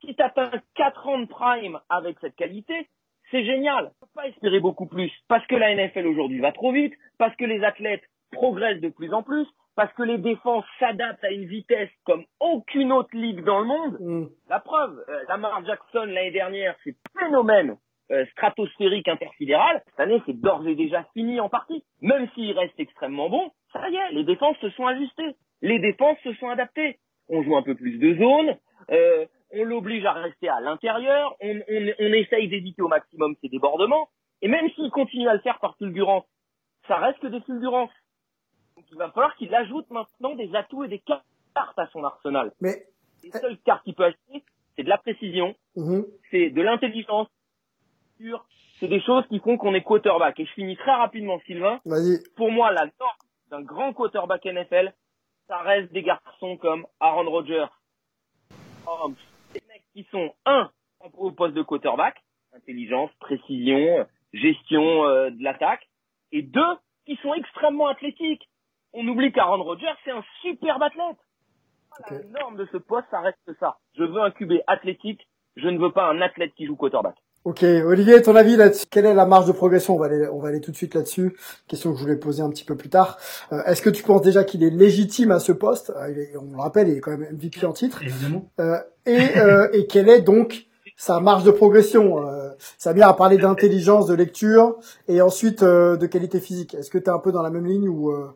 Si tu atteins 4 ans de prime avec cette qualité, c'est génial. On peut pas espérer beaucoup plus parce que la NFL aujourd'hui va trop vite, parce que les athlètes progressent de plus en plus, parce que les défenses s'adaptent à une vitesse comme aucune autre ligue dans le monde. Mm. La preuve, euh, Lamar Jackson l'année dernière, c'est phénomène euh, stratosphérique intersidéral. Cette année, c'est d'ores et déjà fini en partie. Même s'il reste extrêmement bon, ça y est, les défenses se sont ajustées. Les défenses se sont adaptées. On joue un peu plus de zones. euh, on l'oblige à rester à l'intérieur, on, on, on essaye d'éviter au maximum ses débordements, et même s'il continue à le faire par fulgurance, ça reste que des fulgurances. Il va falloir qu'il ajoute maintenant des atouts et des cartes à son arsenal. Mais Les seules cartes qu'il peut ajouter, c'est de la précision, mhm. c'est de l'intelligence, c'est des choses qui font qu'on est quarterback. Et je finis très rapidement, Sylvain. vas-y. Pour moi, la norme d'un grand quarterback NFL, ça reste des garçons comme Aaron Rodgers, Holmes, des mecs qui sont un au poste de quarterback, intelligence, précision, gestion euh, de l'attaque, et deux qui sont extrêmement athlétiques. On oublie qu'Aaron Rodgers c'est un superbe athlète. La norme de ce poste, ça reste ça. Je veux un QB athlétique, je ne veux pas un athlète qui joue quarterback. Ok, Olivier, ton avis là-dessus Quelle est la marge de progression? On va aller, on va aller tout de suite là-dessus. Question que je voulais poser un petit peu plus tard. Euh, Est-ce que tu penses déjà qu'il est légitime à ce poste? Euh, il est- On le rappelle, il est quand même MVP en titre. Évidemment. Euh, et, euh, et quelle est donc sa marge de progression? Euh, Samir a parlé d'intelligence, de lecture, et ensuite euh, de qualité physique. Est-ce que tu es un peu dans la même ligne ou, euh,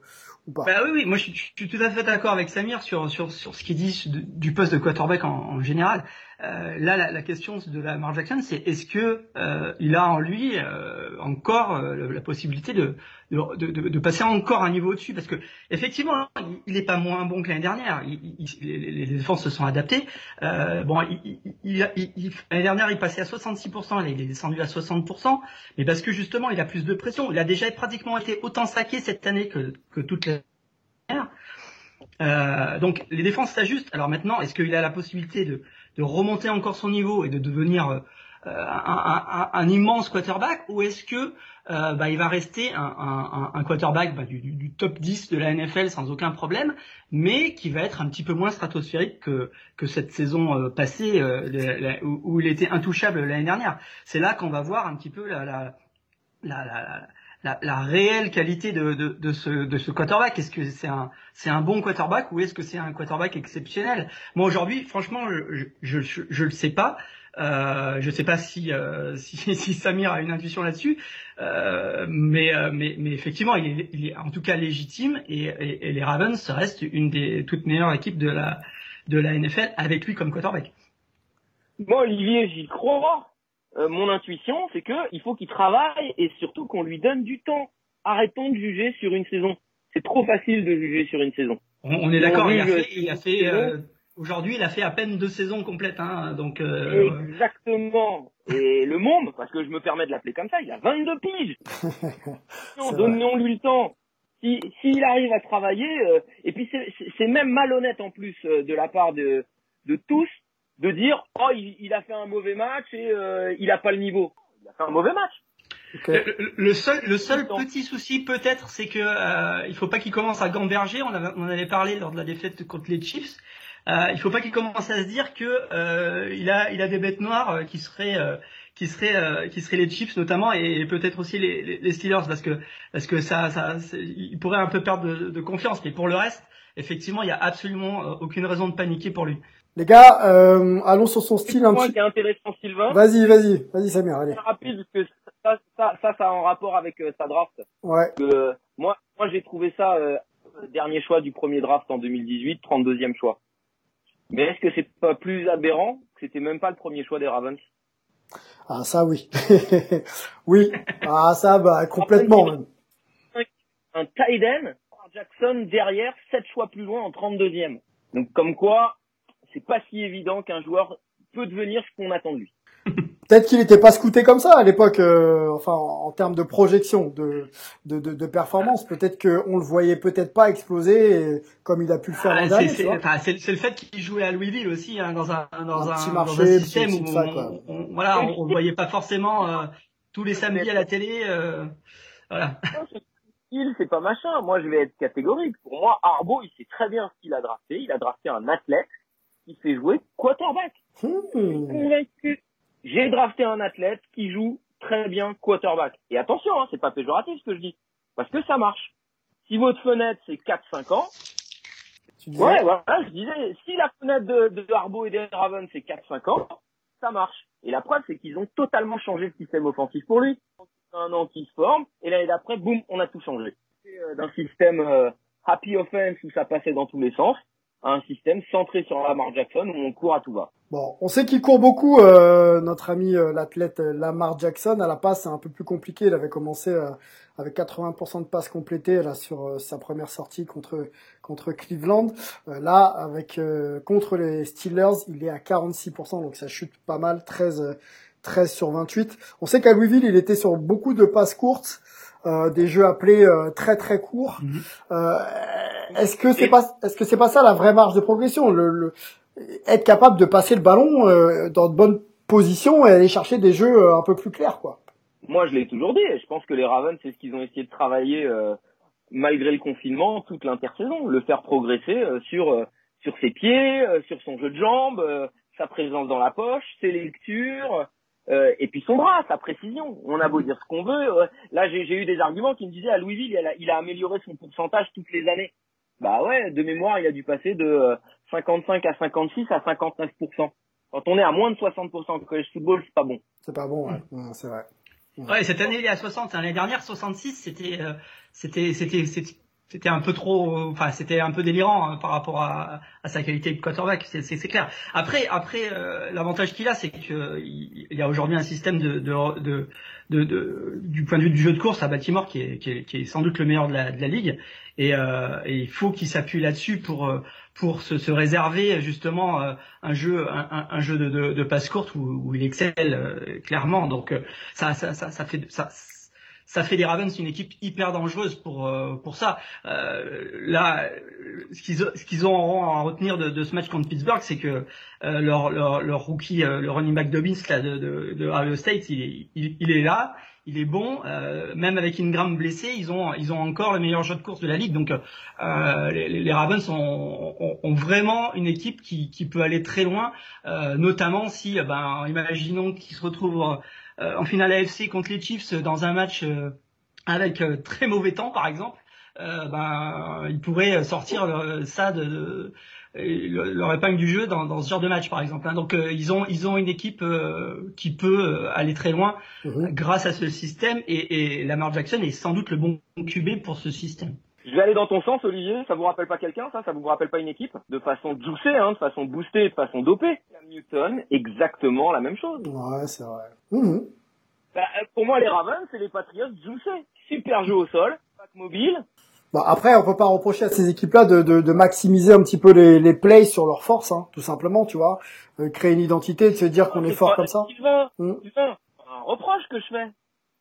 ou Bah oui, oui, moi je, suis- tout à fait d'accord avec Samir sur, sur, sur ce qu'il dit du poste de quarterback en général. Euh, là, la, la question de Lamar Jackson, c'est est-ce que euh, il a en lui euh, encore euh, la possibilité de, de, de, de passer encore un niveau au-dessus? Parce que effectivement, il- n'est pas moins bon que l'année dernière. Il- il- les, les défenses se sont adaptées. Euh, bon, l'année dernière, il passait à 66%, là, il est descendu à 60%, mais parce que justement, il a plus de pression. Il a déjà pratiquement été autant saqué cette année que, que toute l'année dernière. Euh, donc les défenses s'ajustent. Alors maintenant, est-ce qu'il a la possibilité de, de remonter encore son niveau et de devenir euh, un, un- un- un immense quarterback ou est-ce que euh, bah, il va rester un, un- quarterback bah, du, du- top 10 de la NFL sans aucun problème, mais qui va être un petit peu moins stratosphérique que, que cette saison euh, passée euh, la- où il était intouchable l'année dernière? C'est là qu'on va voir un petit peu la, la, la, la, la, réelle qualité de, de, de, ce, de ce quarterback. Est-ce que c'est un, un bon quarterback ou est-ce que c'est un quarterback exceptionnel? Moi aujourd'hui, franchement, je, je, je, le sais pas. Euh, je sais pas si, euh, [LAUGHS] si, si Samir a une intuition là-dessus, euh, mais, euh, mais, mais effectivement, il est, il est en tout cas légitime et, et, et les Ravens restent une des toutes meilleures équipes de la, de la NFL avec lui comme quarterback. Moi, Olivier, j'y crois. Euh, mon intuition, c'est que il faut qu'il travaille et surtout qu'on lui donne du temps. Arrêtons de juger sur une saison. C'est trop facile de juger sur une saison. On, on est d'accord. Il a fait, il a euh, aujourd'hui, il a fait à peine deux saisons complètes, hein, donc. Euh, Exactement. Et le môme, parce que je me permets de l'appeler comme ça, il a 22 piges. [LAUGHS] Donnons-lui le temps. Si s'il arrive à travailler, euh, et puis c'est même malhonnête en plus euh, de la part de, de tous de dire oh il, il a fait un mauvais match et euh, il a pas le niveau. Il a fait un mauvais match. Le, seul, le seul petit souci peut-être, c'est que euh, il faut pas qu'il commence à gamberger. On, avait, on en avait parlé lors de la défaite contre les Chiefs. Euh, il faut pas qu'il commence à se dire que euh, il a, il a des bêtes noires euh, qui seraient, euh, qui seraient, euh, qui seraient les Chiefs notamment et, peut-être aussi les, les, Steelers parce que, parce que ça, ça, il pourrait un peu perdre de, de confiance. Mais pour le reste, effectivement, il y a absolument aucune raison de paniquer pour lui. Les gars, euh, allons sur son style un petit. qui est intéressant, Sylvain. Vas-y, vas-y, vas-y, Samir, allez. rapide, parce que ça, ça, ça, ça a un rapport avec euh, sa draft. Ouais. Que, moi, moi, j'ai trouvé ça euh, dernier choix du premier draft en 2018, 32e choix. Mais est-ce que c'est pas plus aberrant que c'était même pas le premier choix des Ravens? Ah ça oui, [LAUGHS] oui. Ah ça bah complètement. Un, un tight end, Jackson derrière, 7 choix plus loin en 32e. Donc comme quoi, c'est pas si évident qu'un joueur peut devenir ce qu'on attend de lui. [LAUGHS] Peut-être qu'il n'était pas scouté comme ça à l'époque, euh, enfin en, termes de projection, de, de, de, de performance. Peut-être qu'on le voyait peut-être pas exploser comme il a pu le faire ah, l'an. C'est le fait qu'il jouait à Louisville aussi, hein, dans un, dans un, marché, dans un système où on, on, voilà, on, on, voyait pas forcément euh, tous les samedis à la télé. Euh, voilà. Il c'est pas machin. Moi, je vais être catégorique. Pour moi, Arbo, il sait très bien ce qu'il a drafté. Il a drafté un athlète qui fait jouer quarterback. Hmm. Convaincu. J'ai drafté un athlète qui joue très bien quarterback. Et attention, hein, c'est pas péjoratif ce que je dis. Parce que ça marche. Si votre fenêtre c'est 4-5 ans, ouais, voilà, je disais, si la fenêtre de, de Harbaugh et des Ravens c'est 4-5 ans, ça marche. Et la preuve, c'est qu'ils ont totalement changé le système offensif pour lui. Un an qui se forme, et l'année d'après, boum, on a tout changé. Euh, d'un système euh, happy offense où ça passait dans tous les sens, un système centré sur Lamar Jackson où on court à tout va. Bon, on sait qu'il court beaucoup, euh, notre ami euh, l'athlète euh, Lamar Jackson. À la passe, c'est un peu plus compliqué. Il avait commencé euh, avec 80% de passes complétées là sur sa première sortie contre contre Cleveland. là, avec contre les Steelers, il est à 46%, donc ça chute pas mal, 13 13 sur 28. On sait qu'à Louisville, il était sur beaucoup de passes courtes. Euh, des jeux appelés euh, très très courts. Mhm. Euh, est-ce que c'est pas est-ce que c'est pas ça la vraie marge de progression, le, être capable de passer le ballon dans de bonnes positions et aller chercher des jeux un peu plus clairs, quoi. Moi, je l'ai toujours dit. Je pense que les Ravens, c'est ce qu'ils ont essayé de travailler malgré le confinement toute l'intersaison, le faire progresser sur sur ses pieds, sur son jeu de jambes, sa présence dans la poche, ses lectures, euh, et puis son bras, sa précision. On a beau dire ce qu'on veut. Euh, là, j'ai eu des arguments qui me disaient à Louisville, il a, il a, amélioré son pourcentage toutes les années. Bah ouais, de mémoire, il a dû passer de 55 euh, à 56 à 59% Quand on est à moins de 60% en college football, c'est pas bon. C'est pas bon, ouais. c'est vrai. Ouais. cette année il est à 60. L'année dernière, 66, c'était, c'était, c'était, c'était un peu trop, enfin c'était un peu délirant hein, par rapport à, sa qualité de quarterback, c'est clair. Après, après euh, l'avantage qu'il a, c'est qu'il y a aujourd'hui un système de, de, de, de, du point de vue du jeu de course à Baltimore qui est, qui est, qui est sans doute le meilleur de la, la ligue, et, euh, il faut qu'il s'appuie là-dessus pour pour se, se, réserver justement euh, un jeu un, jeu de, passe courte où, où il excelle euh, clairement. Donc ça, ça, ça, ça fait ça ça fait des Ravens une équipe hyper dangereuse pour euh, pour ça. Euh, là, ce qu'ils ce qu'ils ont à retenir de, de, ce match contre Pittsburgh, c'est que euh, leur, leur, leur rookie, le running back Dobbins là de de, de Ohio State, il est il, est là, il est bon. même avec Ingram blessé, ils ont ils ont encore le meilleur jeu de course de la ligue. Donc les, les, Ravens ont, ont, vraiment une équipe qui qui peut aller très loin, notamment si ben imaginons qu'ils se retrouvent euh, en finale AFC contre les Chiefs dans un match euh, avec euh, très mauvais temps par exemple, ben ils pourraient sortir ça de, leur épingle du jeu dans, ce genre de match par exemple. Hein. Donc ils ont ils ont une équipe qui peut aller très loin mhm. grâce à ce système et, et Lamar Jackson est sans doute le bon QB pour ce système. Je vais aller dans ton sens, Olivier. Ça vous rappelle pas quelqu'un, ça? Ça vous rappelle pas une équipe? De façon juicée, hein, de façon boostée, de façon dopée. Newton, exactement la même chose. Ouais, c'est vrai. Mmh. Bah, pour moi, les Ravens, c'est les Patriots juicés. Super jeu au sol, pack mobile. Bah après, on peut pas reprocher à ces équipes-là de, de, de, maximiser un petit peu les, les plays sur leur force, hein, tout simplement, tu vois. Euh, créer une identité, de se dire qu'on est fort comme ça. Mmh. un reproche que je fais.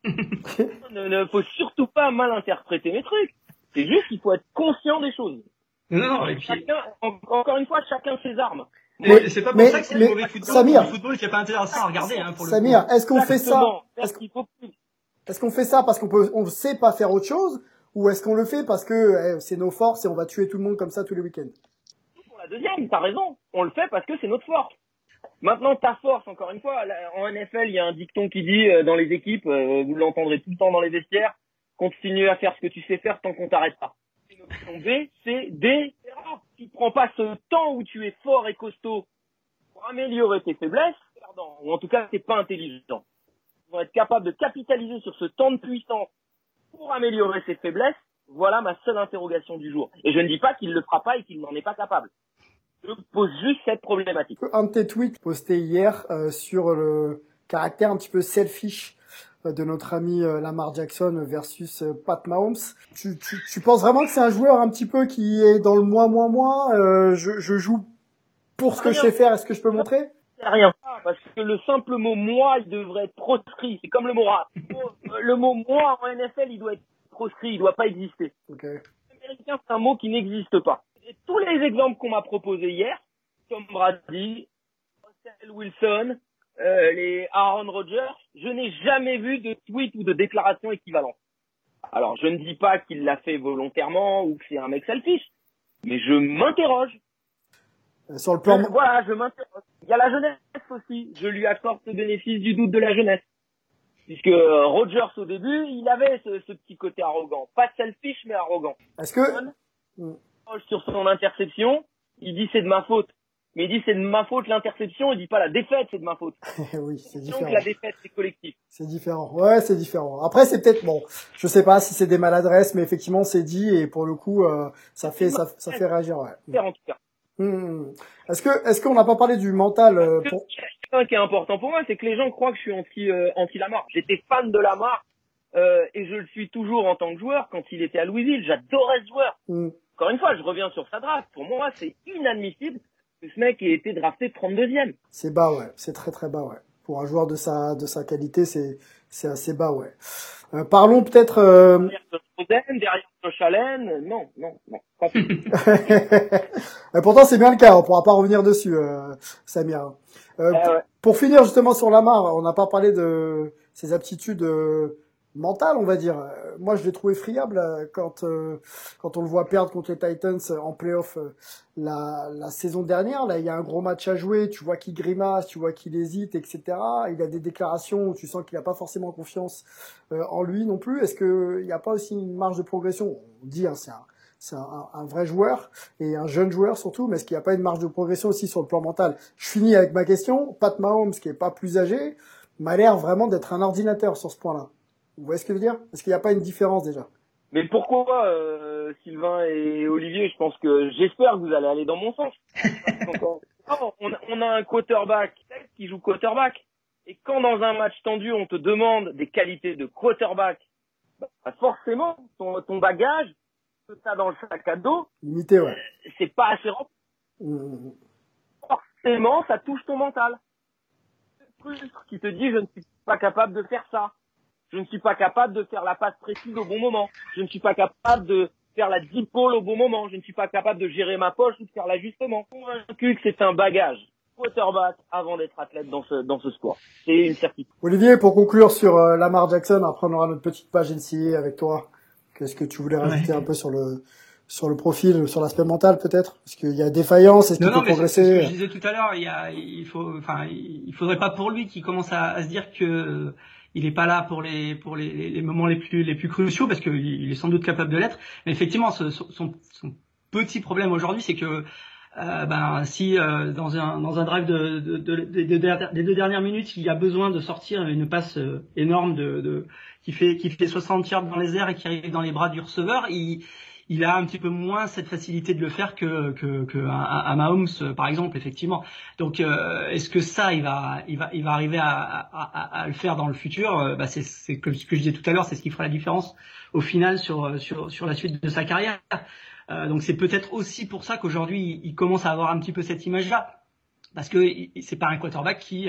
[LAUGHS] ne, ne faut surtout pas mal interpréter mes trucs. C'est juste qu'il faut être conscient des choses. Non, non, et puis... encore une fois, chacun ses armes. Mais c'est pas pour ça que c'est le mauvais football. Samir, le football qui a pas intéressant à regarder. Hein, pour Samir, est-ce qu'on fait ça est-ce qu'il faut Est-ce qu'on fait ça parce qu'on peut, on sait pas faire autre chose, ou est-ce qu'on le fait parce que eh, c'est nos forces et on va tuer tout le monde comme ça tous les week-ends? Pour la deuxième, t'as raison. On le fait parce que c'est notre force. Maintenant, ta force, encore une fois, en NFL, il y a un dicton qui dit euh, dans les équipes, euh, vous l'entendrez tout le temps dans les vestiaires, continue à faire ce que tu sais faire tant qu'on t'arrête pas. Une option B, c'est D, tu prends pas ce temps où tu es fort et costaud pour améliorer tes faiblesses, ou en tout cas t'es pas intelligent. Tu vas être capable de capitaliser sur ce temps de puissance pour améliorer ses faiblesses. Voilà ma seule interrogation du jour. Et je ne dis pas qu'il le fera pas et qu'il n'en est pas capable. Je pose juste cette problématique. Un de tes tweets posté hier euh, sur le caractère un petit peu selfish de notre ami euh, Lamar Jackson versus Pat Mahomes. Tu, tu, tu penses vraiment que c'est un joueur un petit peu qui est dans le moi, moi, moi je, je joue pour ce que je sais faire et ce que je peux montrer? Rien. Parce que le simple mot moi, il devrait être proscrit. C'est comme le mot rat. [LAUGHS] Le mot moi en NFL, il doit être proscrit. Il doit pas exister. Okay. Américain, c'est un mot qui n'existe pas tous les exemples qu'on m'a proposés hier, Tom Brady, Russell Wilson, euh, les Aaron Rodgers, je n'ai jamais vu de tweet ou de déclaration équivalente. Alors, je ne dis pas qu'il l'a fait volontairement ou que c'est un mec selfish, mais je m'interroge. Euh, sur le plan... voilà, je m'interroge. Il y a la jeunesse aussi. Je lui accorde ce bénéfice du doute de la jeunesse. Puisque euh, Rodgers, au début, il avait ce, ce petit côté arrogant. Pas selfish, mais arrogant. Est-ce que sur son interception, il dit c'est de ma faute. Mais il dit c'est de ma faute l'interception, il dit pas la défaite c'est de ma faute. [LAUGHS] oui, c'est différent. Donc la défaite c'est collectif. C'est différent. Ouais, c'est différent. Après c'est peut-être bon, je sais pas si c'est des maladresses, mais effectivement c'est dit et pour le coup euh, ça fait ça, ça fait réagir. Ouais. En tout cas. Hum. Est-ce que est-ce qu'on n'a pas parlé du mental euh, pour... Ce qui est important pour moi, c'est que les gens croient que je suis anti euh, anti Lamar. J'étais fan de Lamar euh, et je le suis toujours en tant que joueur. Quand il était à Louisville, j'adorais ce joueur. Hum. Encore une fois, je reviens sur sa draft. Pour moi, c'est inadmissible ce mec ait été drafté 32e. C'est bas, ouais. C'est très très bas, ouais. Pour un joueur de sa de sa qualité, c'est c'est assez bas, ouais. Euh, parlons peut-être. Euh... Derrière Rosen, derrière Josh Allen, non, non, non. [LAUGHS] Pourtant, c'est bien le cas. On pourra pas revenir dessus, euh, Samir. Euh, eh ouais. Pour finir justement sur Lamar, on n'a pas parlé de ses aptitudes euh, mental, on va dire. Euh, moi, je l'ai trouvé friable euh, quand euh, quand on le voit perdre contre les Titans en playoff la, saison dernière. Là, il y a un gros match à jouer. Tu vois qu'il grimace, tu vois qu'il hésite, etc. Il a des déclarations tu sens qu'il n'a pas forcément confiance en lui non plus. Est-ce qu'il n'y a pas aussi une marge de progression? On dit, hein, c'est un c'est un, un, vrai joueur et un jeune joueur surtout, mais est-ce qu'il n'y a pas une marge de progression aussi sur le plan mental? Je finis avec ma question. Pat Mahomes, qui est pas plus âgé, m'a l'air vraiment d'être un ordinateur sur ce point-là. Vous voyez ce que je veux dire? Est-ce qu'il n'y a pas une différence déjà Mais pourquoi, euh, Sylvain et Olivier? Je pense que j'espère que vous allez aller dans mon sens. on, on a un quarterback qui joue quarterback. Et quand dans un match tendu, on te demande des qualités de quarterback, bah forcément, ton, ton bagage que tu as dans le sac à dos, limité, ouais. c'est pas assez rempli. Mmh. Forcément, ça touche ton mental. Qui te dit, je ne suis pas capable de faire ça. Je ne suis pas capable de faire la passe précise au bon moment. Je ne suis pas capable de faire la deep ball au bon moment. Je ne suis pas capable de gérer ma poche ou de faire l'ajustement. Convaincu que c'est un bagage quarterback avant d'être athlète dans ce, dans ce sport. C'est une certitude. Olivier, pour conclure sur euh, Lamar Jackson, après on aura notre petite page NCA avec toi. Qu'est-ce que tu voulais rajouter ouais. un peu sur le sur le profil, sur l'aspect mental peut-être? Parce qu'il y a défaillance, est-ce qu'il peut progresser? ce que je disais tout à l'heure, il, y a, il faut, enfin, il faudrait pas pour lui qu'il commence à, à, se dire que il est pas là pour les pour les, moments les plus les plus cruciaux parce qu'il il est sans doute capable de l'être. Mais effectivement, son, petit problème aujourd'hui, c'est que euh, ben, si euh, dans un dans un drive de, de, de, de, des deux dernières minutes, il y a besoin de sortir une passe euh, énorme de qui fait qui fait 60 yards dans les airs et qui arrive dans les bras du receveur, il il a un petit peu moins cette facilité de le faire que que, que à, Mahomes par exemple effectivement. Donc euh, est-ce que ça il va il va il va arriver à, à, à le faire dans le futur? Bah, c'est que ce que je disais tout à l'heure, c'est ce qui fera la différence au final sur sur sur la suite de sa carrière. Euh, donc c'est peut-être aussi pour ça qu'aujourd'hui il, commence à avoir un petit peu cette image-là, parce que c'est pas un quarterback qui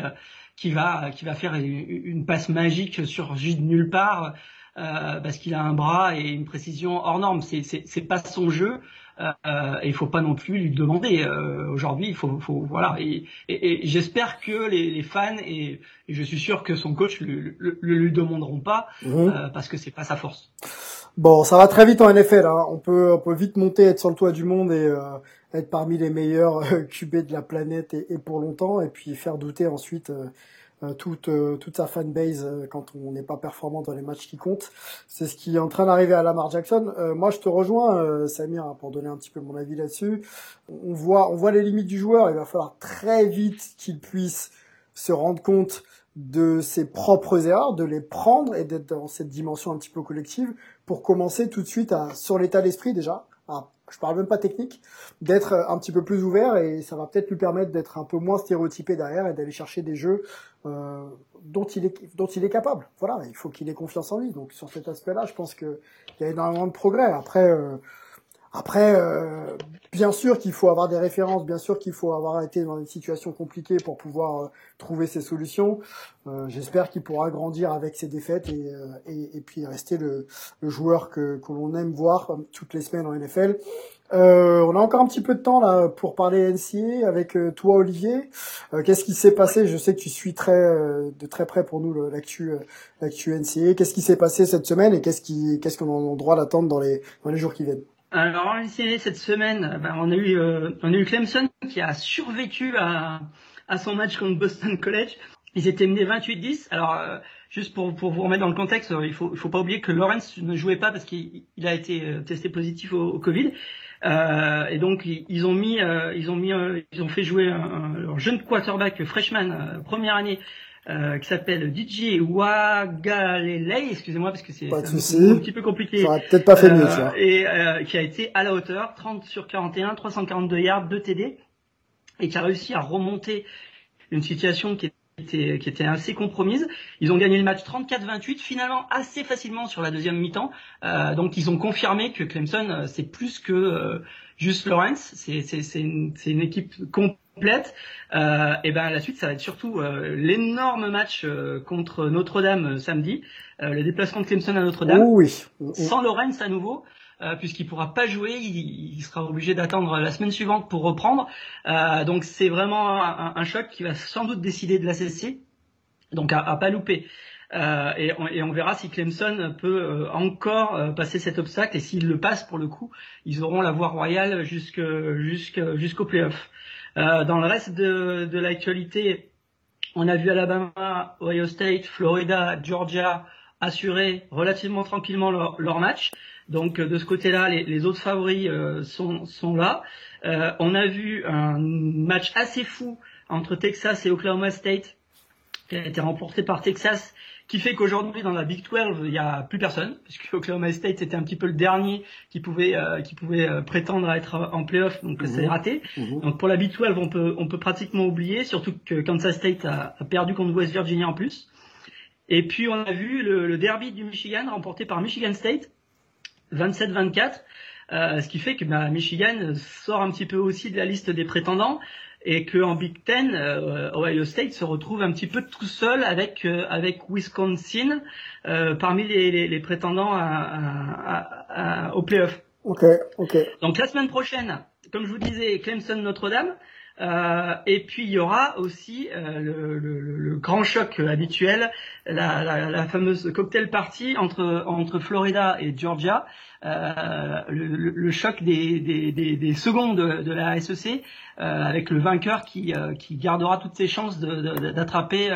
qui va qui va faire une, une passe magique sur juste nulle part parce qu'il a un bras et une précision hors norme. C'est c'est pas son jeu. Euh, et il faut pas non plus lui demander. Euh, Aujourd'hui, il faut, faut, voilà. Et, et, et j'espère que les, les fans et, et, je suis sûr que son coach le, le, le lui demanderont pas mmh. euh, parce que c'est pas sa force. Bon, ça va très vite en NFL. Hein. On peut, on peut vite monter, être sur le toit du monde et euh, être parmi les meilleurs QB de la planète et, et, pour longtemps, et puis faire douter ensuite euh, toute, euh, toute sa fanbase euh, quand on n'est pas performant dans les matchs qui comptent. C'est ce qui est en train d'arriver à Lamar Jackson. moi, je te rejoins, Samir, hein, pour donner un petit peu mon avis là-dessus. On voit, on voit les limites du joueur. Il va falloir très vite qu'il puisse se rendre compte de ses propres erreurs, de les prendre et d'être dans cette dimension un petit peu collective pour commencer tout de suite à, sur l'état d'esprit déjà, à je parle même pas technique, d'être un petit peu plus ouvert et ça va peut-être lui permettre d'être un peu moins stéréotypé derrière et d'aller chercher des jeux euh, dont il est dont il est capable. Voilà, il faut qu'il ait confiance en lui. Donc sur cet aspect-là, je pense qu'il y a énormément de progrès. Après, euh, après, euh, bien sûr qu'il faut avoir des références, bien sûr qu'il faut avoir été dans une situation compliquée pour pouvoir euh, trouver ses solutions. Euh, j'espère qu'il pourra grandir avec ses défaites et, et, et puis rester le, le joueur que, que l'on aime voir toutes les semaines en NFL. on a encore un petit peu de temps là pour parler NCA avec toi Olivier. Qu'est-ce qui s'est passé? Je sais que tu suis très de très près pour nous l'actu l'actu NCA. Qu'est-ce qui s'est passé cette semaine et qu'est-ce qui qu'est-ce qu'on a le droit d'attendre dans les dans les jours qui viennent? Alors cette semaine, ben, on a eu euh, on a eu Clemson qui a survécu à, à son match contre Boston College. Ils étaient menés 28-10. Alors euh, juste pour, pour vous remettre dans le contexte, il faut il faut pas oublier que Lawrence ne jouait pas parce qu'il a été euh, testé positif au, Covid. Euh, et donc ils ont mis ils ont mis ils ont fait jouer un, leur jeune quarterback freshman première année euh, qui s'appelle DJ Wagalele, excusez-moi parce que c'est un, un, petit peu compliqué. Ça peut-être pas fait mieux, euh, Et euh, qui a été à la hauteur, 30 sur 41, 342 yards, 2 TD, et qui a réussi à remonter une situation qui était, qui était assez compromise. Ils ont gagné le match 34-28, finalement assez facilement sur la deuxième mi-temps. Euh, donc ils ont confirmé que Clemson, c'est plus que juste Lawrence, c'est une, une équipe complète complète. Euh, et ben la suite, ça va être surtout euh, l'énorme match euh, contre Notre-Dame samedi, le déplacement de Clemson à Notre-Dame, oh oui. sans Lawrence à nouveau. puisqu'il pourra pas jouer, il, il sera obligé d'attendre la semaine suivante pour reprendre. donc c'est vraiment un, un, choc qui va sans doute décider de la CC, donc à, à pas louper. Euh, et, on, et, on, verra si Clemson peut encore passer cet obstacle et s'il le passe pour le coup, ils auront la voie royale jusqu'au jusqu'au playoff. Euh, dans le reste de, de l'actualité, on a vu Alabama, Ohio State, Florida, Georgia assurer relativement tranquillement leur, leur match. Donc de ce côté-là, les, autres favoris euh, sont, sont là. Euh, on a vu un match assez fou entre Texas et Oklahoma State qui a été remporté par Texas qui fait qu'aujourd'hui dans la Big 12 il n'y a plus personne puisque Oklahoma State c'était un petit peu le dernier qui pouvait euh, qui pouvait euh, prétendre à être en playoff donc c'est mhm. raté mhm. donc pour la Big 12 on peut on peut pratiquement oublier surtout que Kansas State a, perdu contre West Virginia en plus et puis on a vu le, le derby du Michigan remporté par Michigan State 27-24 euh, ce qui fait que bah, Michigan sort un petit peu aussi de la liste des prétendants et que en Big Ten, euh, Ohio State se retrouve un petit peu tout seul avec euh, avec Wisconsin euh, parmi les, les, les prétendants à, à, à, au playoff. Ok, ok. Donc la semaine prochaine, comme je vous disais, Clemson Notre-Dame. Euh, et puis il y aura aussi euh, le, grand choc habituel, la, fameuse cocktail party entre entre Florida et Georgia, euh, le, choc des, des, des, des secondes de, la SEC, avec le vainqueur qui, qui gardera toutes ses chances d'attraper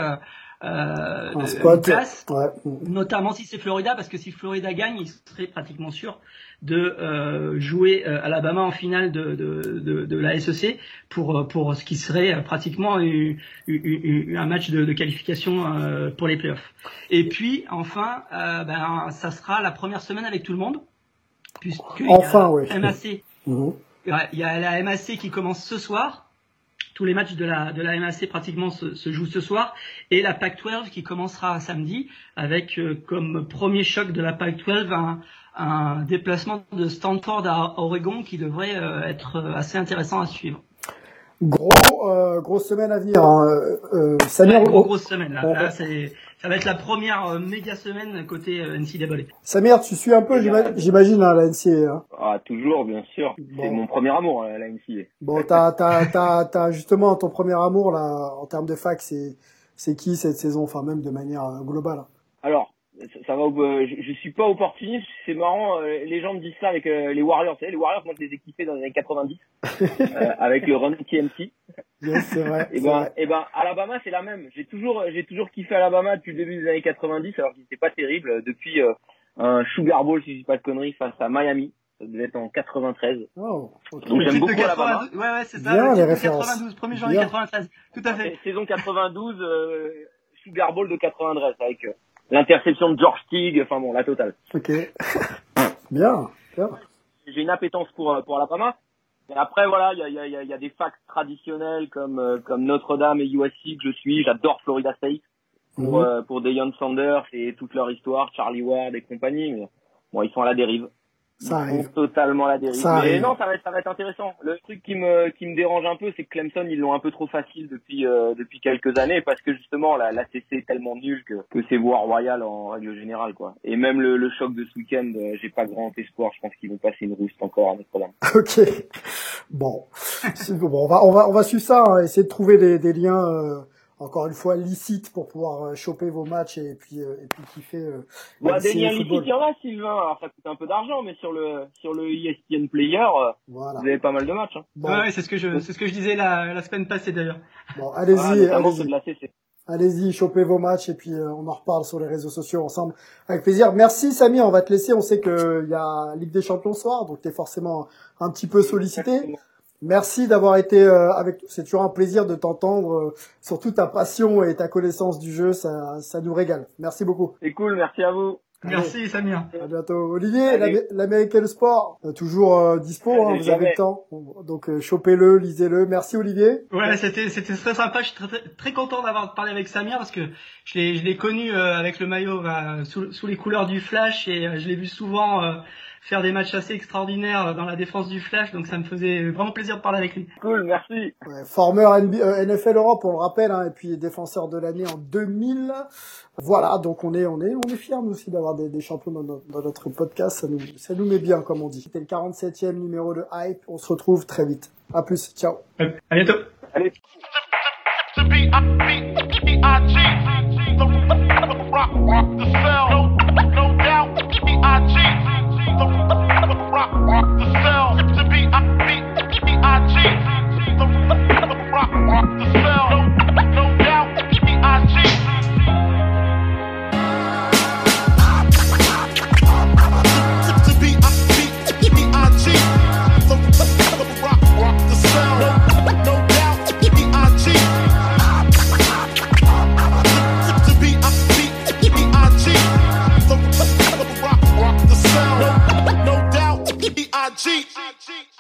euh, place, ouais. notamment si c'est Florida, parce que si Florida gagne, il serait pratiquement sûr de euh, jouer euh, Alabama en finale de, de, de, de, la SEC pour pour ce qui serait pratiquement un match de, qualification euh, pour les playoffs. Et puis enfin, euh, ben ça sera la première semaine avec tout le monde, puisque enfin, oui. MAC. [LAUGHS] Mhm. Il y a la MAC qui commence ce soir. Tous les matchs de la, de la MAC pratiquement se, se jouent ce soir. Et la PAC-12 qui commencera samedi avec comme premier choc de la PAC-12 un, un déplacement de Stanford à Oregon qui devrait euh, être euh, assez intéressant à suivre. Gros, euh, grosse semaine à venir. Hein. Euh, gros, grosse semaine là. là c'est ça va être la première euh, méga semaine côté euh, NCAA. Samir, tu suis un peu, j'ima- j'imagine, hein, la NCAA. Hein. Ah, toujours, bien sûr. Bon. C'est mon premier amour, euh, la NCA. Bon, t'as, t'as, t'as, t'as justement ton premier amour là, en termes de fac, c'est, c'est qui cette saison, enfin même de manière euh, globale. hein. Alors, ça, ça va. au- euh, je, je suis pas opportuniste. C'est marrant. euh, les gens me disent ça avec euh, les Warriors. Vous savez, les Warriors, moi, je les ai kiffés dans les années 90 [LAUGHS] euh, avec le Run TMC. Yes, c'est vrai. Et ben, vrai. et ben, Alabama, c'est la même. J'ai toujours, j'ai toujours kiffé Alabama depuis le début des années 90, alors qu'il n'était pas terrible. euh, Depuis euh, un Sugar Bowl, si je dis pas de conneries, face à Miami. Ça devait être en 93. Oh, ok. Donc, j'aime beaucoup de Alabama. 92, ouais, ouais, c'est ça. Bien, le les titre de références. 92, 1er janvier Bien. 93. Tout à fait. Saison 92, euh, Sugar Bowl de 93 avec euh, l'interception de George Teague. Enfin bon, la totale. Ok. [LAUGHS] bien, bien. j'ai une appétence pour euh, pour Alabama. Et après voilà, il y a, y, a, y a- il y a des facs traditionnels comme euh, comme Notre-Dame et USC que je suis. J'adore Florida State pour Mhm. euh, pour Deion Sanders et toute leur histoire, Charlie Ward et compagnie. Mais bon, ils sont à la dérive. Ça arrive. totalement la dérive. Ça Mais arrive. non, ça va être ça va être intéressant. Le truc qui me qui me dérange un peu, c'est que Clemson ils l'ont un peu trop facile depuis euh, depuis quelques années parce que justement la la CC est tellement nulle que que c'est voie royale en règle générale quoi. Et même le, le choc de ce week-end, euh, j'ai pas grand espoir. Je pense qu'ils vont passer une rouste encore à Notre-Dame. [LAUGHS] Ok. Bon. Bon, on va, on va, on va suivre ça, hein, essayer de trouver des, des liens, euh, encore une fois, licites pour pouvoir euh, choper vos matchs et puis, euh, et puis kiffer. Euh, le des liens licites, il y en a, Sylvain. Alors, ça coûte un peu d'argent, mais sur le, sur le E ESPN Player, euh, Voilà. vous avez pas mal de matchs, hein. Bon, Ouais, ouais, c'est ce que je, c'est ce que je disais la, la semaine passée d'ailleurs. bon allez-y, ceux allez-y. de la CC. Allez-y, chopez vos matchs et puis euh, on en reparle sur les réseaux sociaux ensemble avec plaisir. Merci Samy, on va te laisser. On sait que il y a Ligue des Champions ce soir, donc tu es forcément un petit peu sollicité. Merci d'avoir été euh, avec nous. C'est toujours un plaisir de t'entendre euh, sur toute ta passion et ta connaissance du jeu. Ça, ça nous régale. Merci beaucoup. C'est cool, merci à vous. Merci Samir. À bientôt. Olivier, l'American Sport, euh, toujours euh, dispo, hein, vous avez le temps. Donc euh, chopez-le, lisez-le. Merci Olivier. Ouais, c'était c'était très sympa. Je suis très, très, très content d'avoir parlé avec Samir parce que je l'ai je l'ai connu euh, avec le maillot bah, sous, sous les couleurs du Flash et euh, je l'ai vu souvent euh, faire des matchs assez extraordinaires euh, dans la défense du Flash, donc ça me faisait vraiment plaisir de parler avec lui. Cool, merci. Former NFL euh, Europe, on le rappelle, hein, et puis défenseur de l'année en 2000. Voilà, donc on est, on est, on est fiers nous aussi d'avoir des, des, champions dans, notre podcast. Ça nous, ça nous met bien, comme on dit. C'était le 47e numéro de Hype. On se retrouve très vite. À plus, ciao. À bientôt. Allez. the cheat. I cheat.